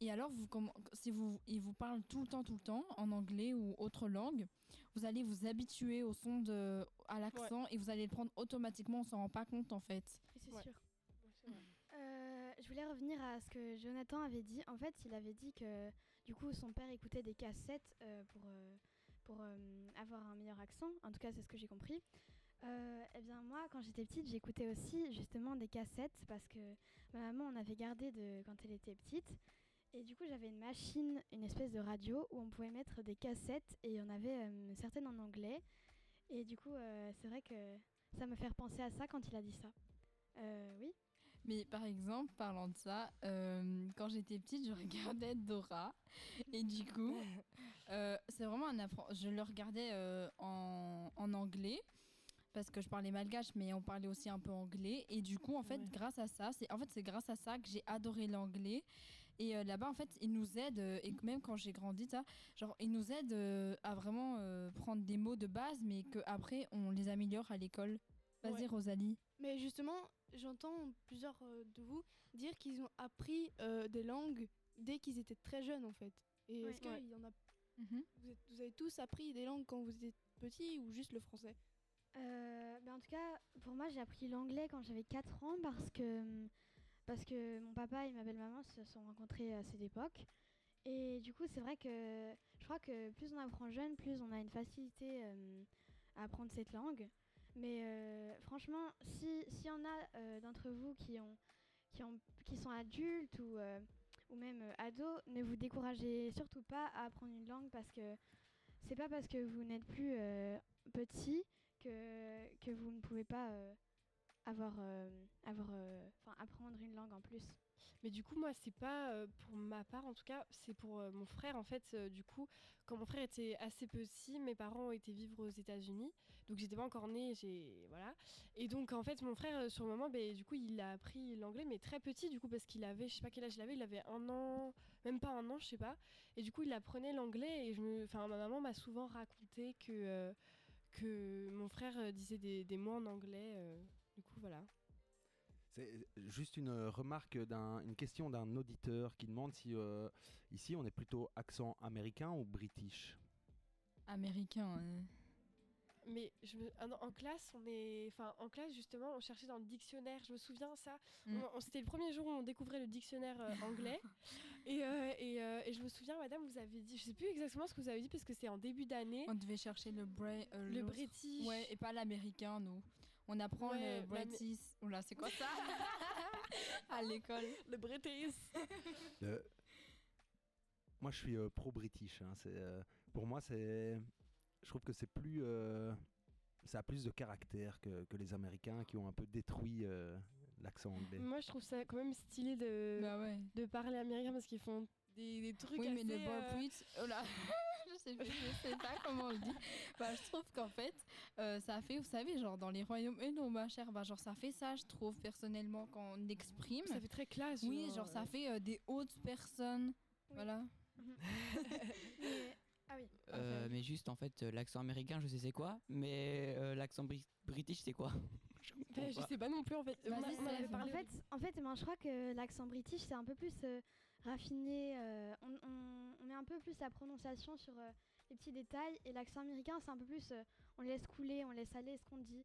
Et alors, vous, si vous, il vous parle tout le temps, tout le temps, en anglais ou autre langue, vous allez vous habituer au son de, à l'accent et vous allez le prendre automatiquement, on s'en rend pas compte en fait. C'est sûr. Euh, je voulais revenir à ce que Jonathan avait dit. En fait, il avait dit que du coup son père écoutait des cassettes euh, pour, euh, pour euh, avoir un meilleur accent. En tout cas, c'est ce que j'ai compris. Euh, eh bien, moi, quand j'étais petite, j'écoutais aussi justement des cassettes parce que ma maman en avait gardé de quand elle était petite. Et du coup, j'avais une machine, une espèce de radio où on pouvait mettre des cassettes et il y en avait certaines en anglais. Et du coup, c'est vrai que ça me fait repenser à ça quand il a dit ça. Oui. Mais par exemple, parlant de ça, euh, quand j'étais petite, je regardais Dora. Et du coup, euh, c'est vraiment un appren- Je le regardais euh, en, en anglais. Parce que je parlais malgache, mais on parlait aussi un peu anglais. Et du coup, en fait, grâce à ça, c'est en fait c'est grâce à ça que j'ai adoré l'anglais. Et là-bas, en fait, ils nous aident, et même quand j'ai grandi, ça, genre, ils nous aident à vraiment prendre des mots de base, mais qu'après, on les améliore à l'école. Vas-y, Ouais. Rosalie. Mais justement, j'entends plusieurs euh, de vous dire qu'ils ont appris euh, des langues dès qu'ils étaient très jeunes en fait. Et Ouais. est-ce qu'il Ouais. y en a vous, êtes- vous avez tous appris des langues quand vous étiez petits ou juste le français? Euh, ben en tout cas, pour moi, j'ai appris l'anglais quand j'avais 4 ans parce que, parce que mon papa et ma belle-maman se sont rencontrés à cette époque. Et du coup, c'est vrai que je crois que plus on apprend jeune, plus on a une facilité euh, à apprendre cette langue. Mais euh, franchement, si- s'il y en a euh, d'entre vous qui, ont, qui, ont, qui sont adultes ou, euh, ou même ados, ne vous découragez surtout pas à apprendre une langue parce que c'est pas parce que vous n'êtes plus petit que, que vous ne pouvez pas avoir, avoir, apprendre une langue en plus. Mais du coup, moi, c'est pas euh, pour ma part, en tout cas, c'est pour euh, mon frère. En fait, euh, du coup, quand mon frère était assez petit, mes parents été vivre aux États-Unis. Donc, j'étais pas encore née, j'ai. Voilà. Et donc, en fait, mon frère, sur le moment, ben, du coup, il a appris l'anglais, mais très petit, du coup, parce qu'il avait, je sais pas quel âge il avait, il avait un an, même pas un an, je sais pas. Et du coup, il apprenait l'anglais, et je me. Enfin, ma maman m'a souvent raconté que. que mon frère disait des, des mots en anglais. Du coup, voilà. C'est juste une remarque, d'un, une question d'un auditeur qui demande si euh, ici on est plutôt accent américain ou british? Américain. hein. Mais je me- ah non, en classe, on est, enfin en classe justement, on cherchait dans le dictionnaire. Je me souviens ça. Mm. On- on- C'était le premier jour où on découvrait le dictionnaire euh, anglais. et, euh, et, euh, et je me souviens, Madame, vous avez dit, je sais plus exactement ce que vous avez dit parce que c'était en début d'année. On devait chercher le, bra- euh, Le. British. Ouais, et pas l'américain, nous. On apprend Ouais, le British. Oula, c'est quoi ça À l'école. Le British. Le- Moi, je suis euh, pro-british. hein, c'est, euh, pour moi, c'est, je trouve que c'est plus, euh, ça a plus de caractère que, que les Américains qui ont un peu détruit euh, l'accent anglais. Moi, je trouve ça quand même stylé de, de parler américain parce qu'ils font des, des trucs Bah Oui, mais assez, le euh, British. Oh là je, sais, je sais pas comment on le dit. Bah, je trouve qu'en fait, euh, ça fait, vous savez, genre dans les royaumes. Et non, ma chère, bah, genre ça fait ça, je trouve, personnellement, quand on exprime. Ça fait très classe. Oui, genre, genre ça ouais. fait euh, des hautes personnes. Voilà. Ah oui. Euh, mais juste en fait, euh, l'accent américain, je sais c'est quoi, mais euh, l'accent bri- british, c'est quoi? Je sais pas non plus en fait. On, on en avait Sèvres. parlé. En fait, en fait ben, je crois que l'accent british, c'est un peu plus euh, raffiné. euh, on, on- on met un peu plus la prononciation sur euh, les petits détails. Et l'accent américain, c'est un peu plus. euh, on laisse couler, on laisse aller ce qu'on dit.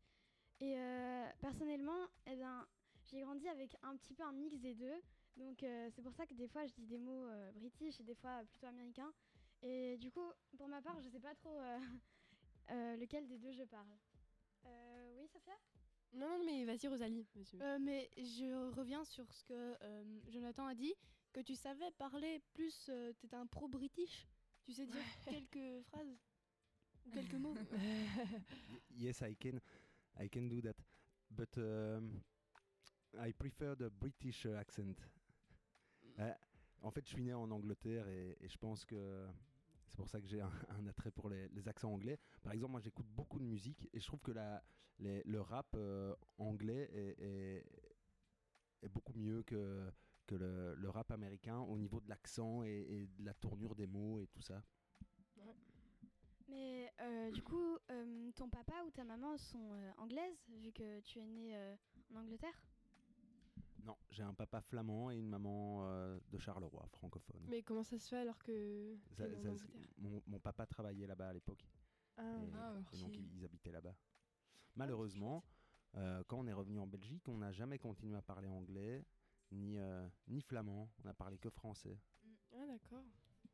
Et euh, personnellement, eh ben, j'ai grandi avec un petit peu un mix des deux. Donc euh, c'est pour ça que des fois, je dis des mots euh, british et des fois plutôt américains. Et du coup, pour ma part, je sais pas trop euh, euh, lequel des deux je parle. Euh, oui, Sophia? Non, non, mais vas-y, Rosalie. Euh, mais je reviens sur ce que euh, Jonathan a dit, que tu savais parler plus, tu étais un pro-british. Tu sais dire quelques phrases ou quelques mots. Yes, I can, I can do that, but um, I prefer the British accent. Euh, en fait, je suis né en Angleterre et, et je pense que c'est pour ça que j'ai un, un attrait pour les, les accents anglais. Par exemple, moi, j'écoute beaucoup de musique et je trouve que la, les- le rap euh, anglais est, est- est beaucoup mieux que, que le, le rap américain au niveau de l'accent et, et de la tournure des mots et tout ça. Mais euh, du coup, euh, ton papa ou ta maman sont euh, anglaises, vu que tu es né euh, en Angleterre? Non, j'ai un papa flamand et une maman euh, de Charleroi, francophone. Mais comment ça se fait alors que. Ça- ça- mon, mon papa travaillait là-bas à l'époque. Ah. et, Ah, et donc ok. ils, ils habitaient là-bas. Malheureusement, euh, quand on est revenu en Belgique, on n'a jamais continué à parler anglais ni, euh, ni flamand. On a parlé que français. Ah, d'accord.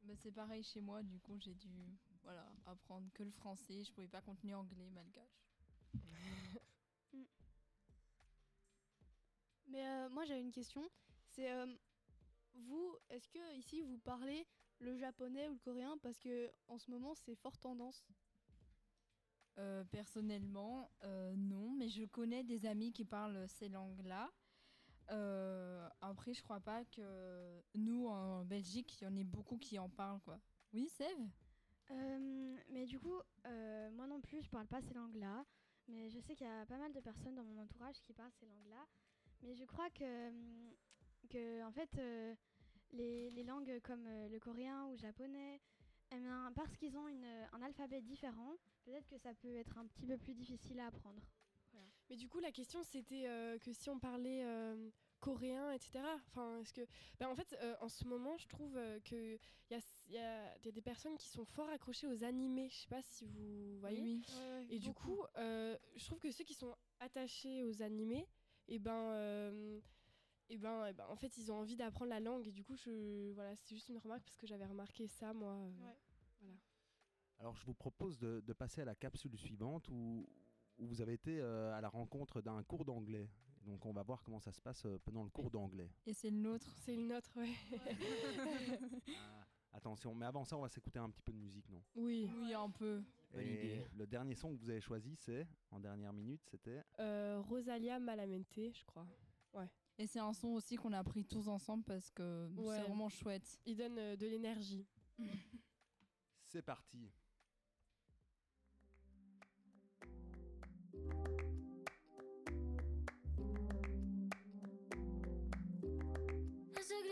Bah, c'est pareil chez moi, du coup, j'ai dû voilà, apprendre que le français. Je pouvais pas continuer anglais, malgache. Mais euh, moi j'avais une question. C'est euh, vous, est-ce que ici vous parlez le japonais ou le coréen? Parce que en ce moment c'est fort tendance. Euh, personnellement, euh, non, mais je connais des amis qui parlent ces langues-là. Euh, après, je crois pas que nous, en Belgique, il y en ait beaucoup qui en parlent, quoi. Oui, Sève? Euh, Mais du coup, euh, moi non plus, je parle pas ces langues-là. Mais je sais qu'il y a pas mal de personnes dans mon entourage qui parlent ces langues-là. Mais je crois que, hum, que en fait, les, les langues comme le coréen ou le japonais, eh bien, parce qu'ils ont une, un alphabet différent, peut-être que ça peut être un petit peu plus difficile à apprendre. Mais du coup, la question c'était euh, que si on parlait euh, coréen, etc. Enfin, est-ce que. Ben, en fait, euh, en ce moment, je trouve euh, que il y a, y a- y a des personnes qui sont fort accrochées aux animés. Je sais pas si vous voyez. oui. Et du coup, euh, je trouve que ceux qui sont attachés aux animés, et ben. euh, et ben, eh ben, en fait, ils ont envie d'apprendre la langue. Et du coup, je, voilà, c'est juste une remarque parce que j'avais remarqué ça, moi. euh, Voilà. Alors je vous propose de, de passer à la capsule suivante où, où vous avez été euh, à la rencontre d'un cours d'anglais. Donc on va voir comment ça se passe euh, pendant le cours d'anglais. Et c'est le nôtre. C'est le nôtre, ouais. Ah, attention, mais avant ça, on va s'écouter un petit peu de musique, non? Oui. Oui, un peu. Bonne Et idée. le dernier son que vous avez choisi, c'est, en dernière minute, c'était... Euh, Rosalia Malamente, je crois. Ouais. Et c'est un son aussi qu'on a pris tous ensemble parce que Ouais. c'est vraiment chouette. Il donne euh, de l'énergie. C'est parti.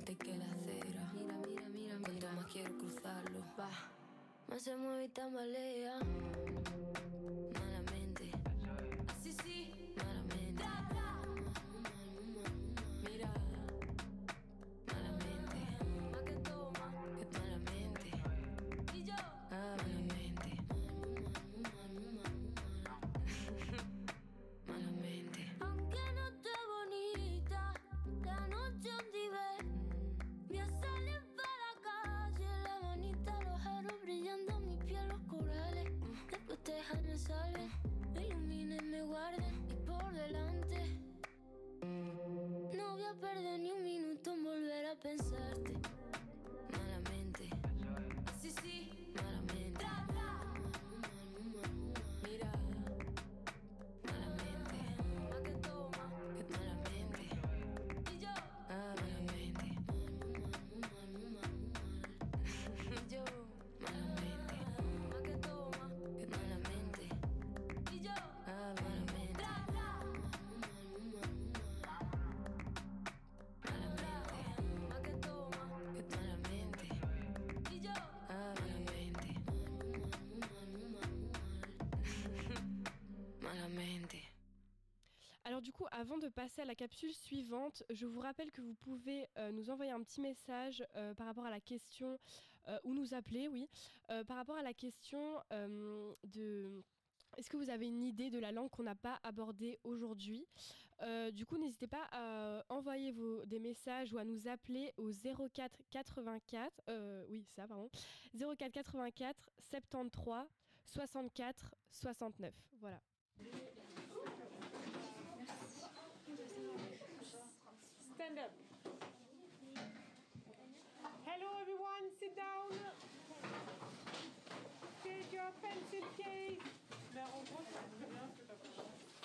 Puente que la acera. Mira, mira, mira, Cuanto más quiero cruzarlo, va. Más se mueve y tambalea. Avant de passer à la capsule suivante, je vous rappelle que vous pouvez euh, nous envoyer un petit message euh, par rapport à la question, euh, ou nous appeler, oui, par rapport à la question de... Est-ce que vous avez une idée de la langue qu'on n'a pas abordée aujourd'hui? Du coup, n'hésitez pas à envoyer vos, des messages ou à nous appeler au 04 84, euh, oui, ça, pardon, 04 84 73 64 69. Voilà. Stand up. Hello everyone, sit down. Take your pencil case.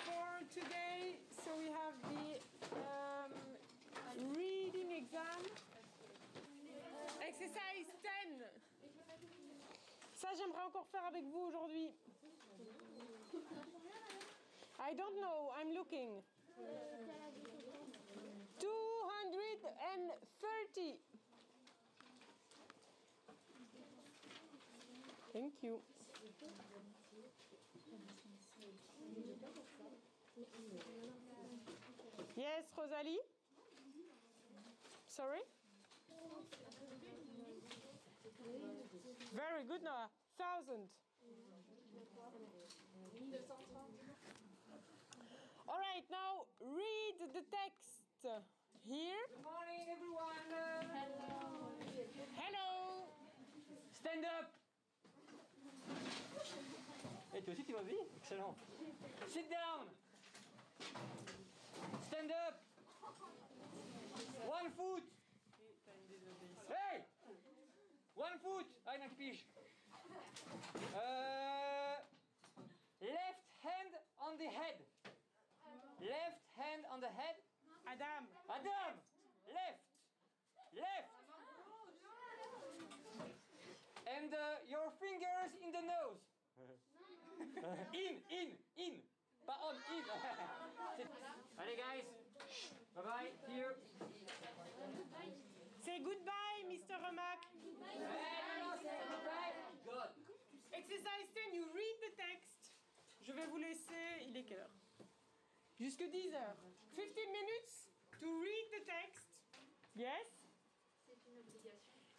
For today, so we have the um, reading exam. Exercise 10. Ça, j'aimerais encore faire avec vous aujourd'hui. I don't know, I'm looking. 230. Thank you. Yes, Rosalie? Sorry? Very good, Noah. Thousand. All right, now read the text Uh, here. Good morning, everyone. Hello. Hello. Stand up Et toi aussi tu vas bien Excellent. Sit down Stand up One foot Hey One foot ah, non, pige. Euh, left hand on the head. Left hand on the head. Adam. Adam Left Left And uh, your fingers in the nose. in, in, in. Pas on, in. Allez, guys. Bye bye. Here. Say goodbye, Mr. Romac. God. Exercise 10, you read the text. Je vais vous laisser, il est quelle heure? Jusque 10 heures. 15 minutes to read the text. Yes?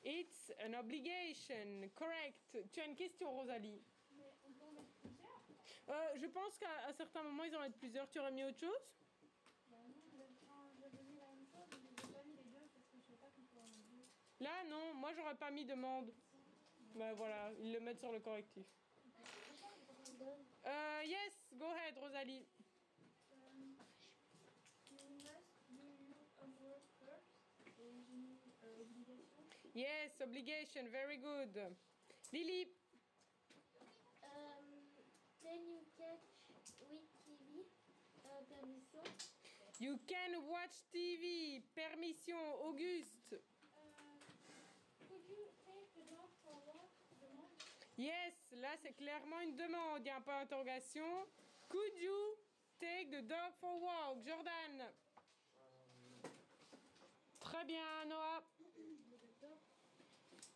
It's an obligation, correct. Tu as une question, Rosalie Euh, Je pense qu'à certains moments, ils en mettent plusieurs. Tu aurais mis autre chose? Là, non. Moi, j'aurais pas mis demande. Ben voilà, ils le mettent sur le correctif. Uh, yes, go ahead, Rosalie. Yes, obligation, very good. Lily, Can you catch with TV permission you can watch TV. Permission, Auguste. Could you take the dog for a walk? Demande. Yes, là c'est clairement une demande, il n'y a pas d'interrogation. Could you take the dog for a walk, Jordan? Très bien, Noah.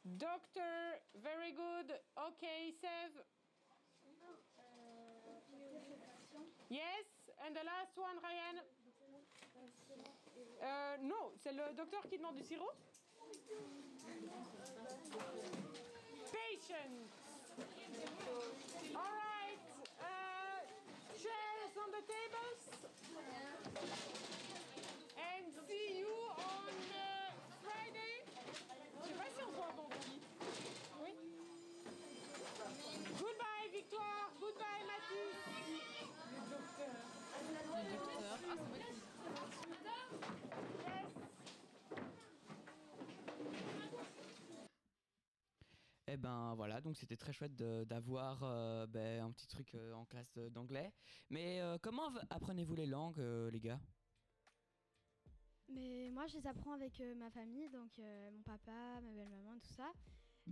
Doctor, very good. Okay, Sev. Yes, and the last one, Ryan. Euh, non, c'est le docteur qui demande du sirop. Eh ben voilà, donc c'était très chouette de- d'avoir euh, ben, un petit truc euh, en classe d'anglais. Mais euh, comment apprenez-vous les langues, euh, les gars? Mais moi, je les apprends avec euh, ma famille, donc euh, mon papa, ma belle-maman, tout ça.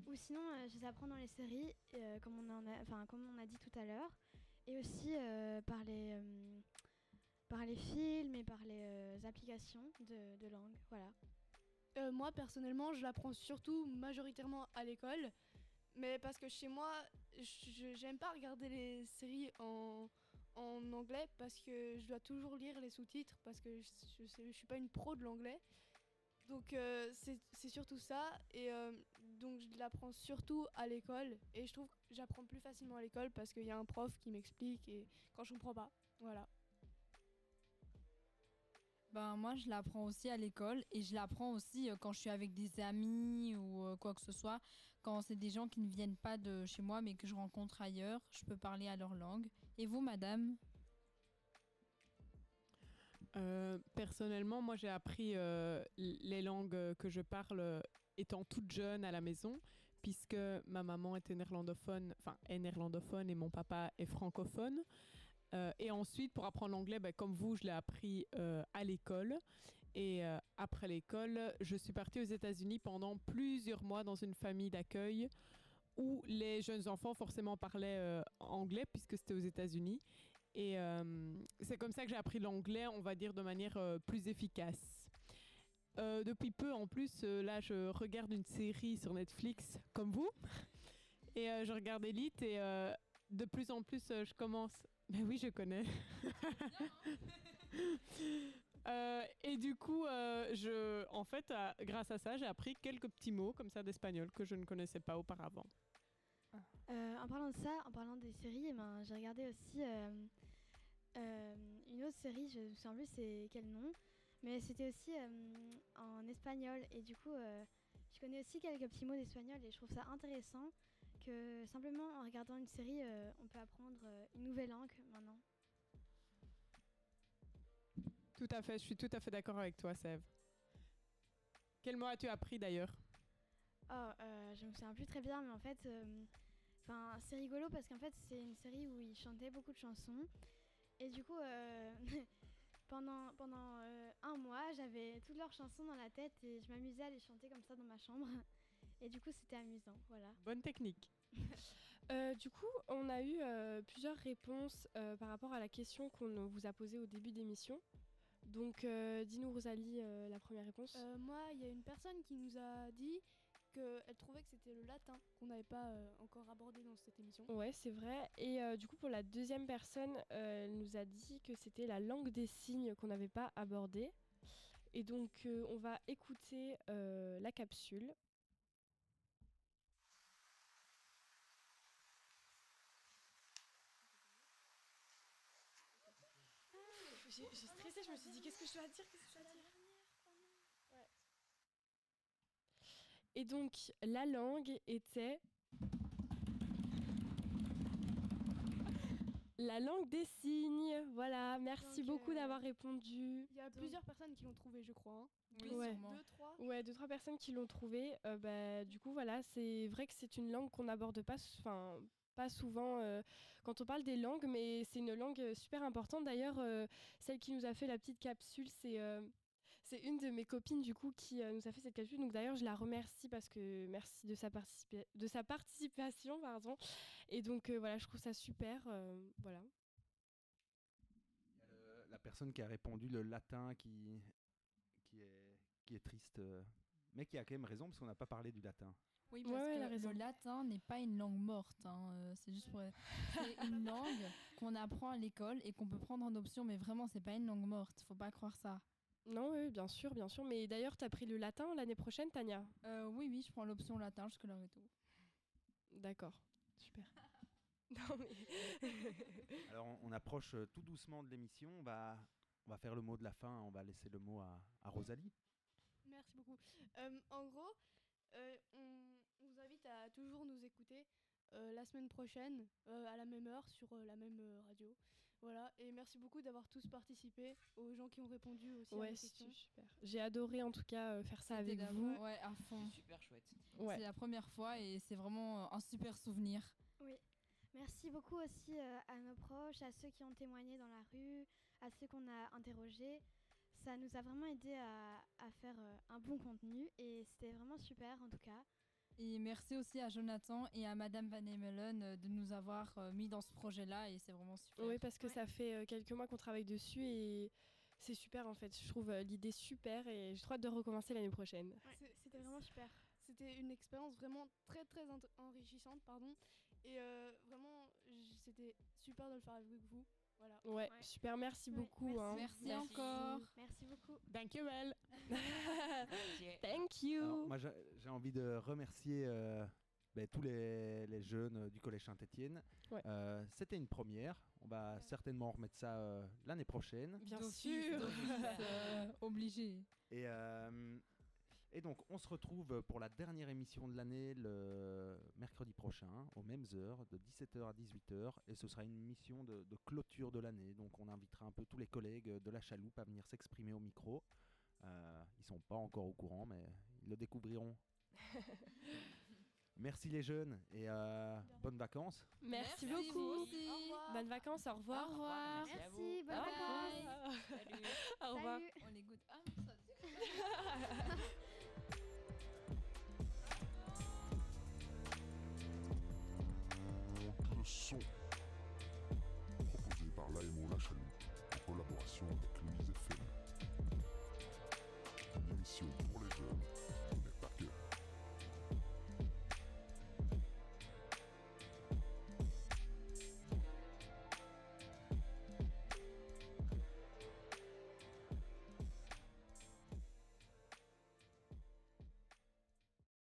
Ou sinon, euh, je les apprends dans les séries, euh, comme, on en a, enfin, comme on a dit tout à l'heure. Et aussi euh, par, les, euh, par les films et par les euh, applications de, de langue. Voilà. Euh, moi, personnellement, je l'apprends surtout majoritairement à l'école. Mais parce que chez moi, j'aime pas regarder les séries en, en anglais parce que je dois toujours lire les sous-titres parce que je, je, suis pas une pro de l'anglais. Donc euh, c'est surtout ça. Et euh, donc je l'apprends surtout à l'école. Et je trouve que j'apprends plus facilement à l'école parce qu'il y a un prof qui m'explique et quand je comprends pas. Voilà. Ben, moi, je l'apprends aussi à l'école et je l'apprends aussi euh, quand je suis avec des amis ou euh, quoi que ce soit. Quand c'est des gens qui ne viennent pas de chez moi mais que je rencontre ailleurs, je peux parler à leur langue. Et vous, madame? Euh, personnellement, moi j'ai appris les langues que je parle étant toute jeune à la maison, puisque ma maman était néerlandophone, enfin est néerlandophone et mon papa est francophone. Euh, et ensuite, pour apprendre l'anglais, ben, comme vous, je l'ai appris euh, à l'école. Et euh, après l'école, je suis partie aux États-Unis pendant plusieurs mois dans une famille d'accueil où les jeunes enfants forcément parlaient anglais puisque c'était aux États-Unis. Et c'est comme ça que j'ai appris l'anglais, on va dire, de manière plus efficace. Depuis peu, en plus, là, je regarde une série sur Netflix, comme vous. Et je regarde Elite et de plus en plus, je commence... Ben oui, je connais. Euh, et du coup, euh, je, en fait, à- grâce à ça, j'ai appris quelques petits mots comme ça d'espagnol que je ne connaissais pas auparavant. Euh, en parlant de ça, en parlant des séries, eh ben, j'ai regardé aussi euh, euh, une autre série, je me souviens plus c'est quel nom, mais c'était aussi euh, en espagnol et du coup euh, je connais aussi quelques petits mots d'espagnol et je trouve ça intéressant que simplement en regardant une série euh, on peut apprendre euh, une nouvelle langue maintenant. Tout à fait, je suis tout à fait d'accord avec toi, Sève. Quel mot as-tu appris d'ailleurs? Oh, euh, je me souviens plus très bien, mais en fait, euh, enfin, c'est rigolo parce qu'en fait, c'est une série où ils chantaient beaucoup de chansons. Et du coup, pendant, pendant euh, un mois, j'avais toutes leurs chansons dans la tête et je m'amusais à les chanter comme ça dans ma chambre. Et du coup, c'était amusant, voilà. Bonne technique. Euh, du coup, on a eu euh, plusieurs réponses euh, par rapport à la question qu'on vous a posée au début d'émission. Donc, dis-nous, Rosalie, la première réponse. Moi, il y a une personne qui nous a dit qu'elle trouvait que c'était le latin qu'on n'avait pas encore abordé dans cette émission. Ouais, c'est vrai. Et du coup, pour la deuxième personne, elle nous a dit que c'était la langue des signes qu'on n'avait pas abordée. Et donc, on va écouter la capsule. J'ai stressé, je me suis dit qu'est-ce que je dois dire, qu'est-ce que je dois dire? Ouais. Et donc, la langue était La langue des signes, voilà. Merci Donc, beaucoup euh, d'avoir répondu. Il y a plusieurs personnes qui l'ont trouvé, je crois. hein. ouais. Deux, trois. Ouais, deux, trois personnes qui l'ont trouvé. Euh, bah, du coup, voilà, c'est vrai que c'est une langue qu'on n'aborde pas, enfin, pas souvent euh, quand on parle des langues, mais c'est une langue euh, super importante. D'ailleurs, euh, celle qui nous a fait la petite capsule, c'est c'est une de mes copines du coup qui nous a fait cette capsule. Donc d'ailleurs, je la remercie parce que merci de sa, participa- de sa participation, pardon. Et donc voilà, je trouve ça super. voilà. La personne qui a répondu le latin qui, qui, est, qui est triste, mais qui a quand même raison parce qu'on n'a pas parlé du latin. Oui, parce ouais, que raison. le latin n'est pas une langue morte. hein, euh, C'est juste pour. C'est une langue qu'on apprend à l'école et qu'on peut prendre en option, mais vraiment, c'est pas une langue morte. Faut pas croire ça. Non, oui, bien sûr, bien sûr. Mais d'ailleurs, tu as pris le latin l'année prochaine, Tania? Euh, oui, oui, je prends l'option latin jusque là et tout. D'accord, super. non, mais... Alors on, on approche euh, tout doucement de l'émission. On va, on va faire le mot de la fin. On va laisser le mot à, à Rosalie. Merci beaucoup. Euh, en gros, euh, on, on vous invite à toujours nous écouter euh, la semaine prochaine euh, à la même heure sur euh, la même euh, radio. Voilà, et merci beaucoup d'avoir tous participé, aux gens qui ont répondu aussi à Ouais, c'est questions. super. J'ai adoré en tout cas euh, faire ça avec vous. Ouais, à fond. Super chouette. Ouais. C'est la première fois et c'est vraiment euh, un super souvenir. Oui. Merci beaucoup aussi euh, à nos proches, à ceux qui ont témoigné dans la rue, à ceux qu'on a interrogés. Ça nous a vraiment aidé à, à faire euh, un bon contenu et c'était vraiment super en tout cas. Et merci aussi à Jonathan et à Madame Van Emelen euh, de nous avoir euh, mis dans ce projet-là et c'est vraiment super. Oui, parce que ça fait euh, quelques mois qu'on travaille dessus et c'est super en fait. Je trouve l'idée super et j'ai trop hâte de recommencer l'année prochaine. C'était vraiment super. C'était une expérience vraiment très très enrichissante, pardon. Et euh, vraiment, c'était super de le faire avec vous. Voilà. Ouais, super, merci beaucoup. hein. Merci encore. Merci beaucoup. Thank you, well. Thank you. Alors, moi, j'ai envie de remercier euh, ben, tous les, les jeunes euh, du Collège Saint-Étienne. Ouais. C'était une première. On va certainement remettre ça euh, l'année prochaine. Bien sûr. euh, obligé. Et, euh, et donc, on se retrouve pour la dernière émission de l'année le mercredi prochain, aux mêmes heures, de 17h à 18h. Et ce sera une émission de, de clôture de l'année. Donc, on invitera un peu tous les collègues de la chaloupe à venir s'exprimer au micro. Euh, ils sont pas encore au courant, mais ils le découvriront. Merci les jeunes et euh, bonnes vacances. Merci, beaucoup. Bonnes vacances, au revoir. Au revoir. Merci à vous. Merci, bonnes Bye. vacances. Au revoir. Salut. On est good. Ah, ça,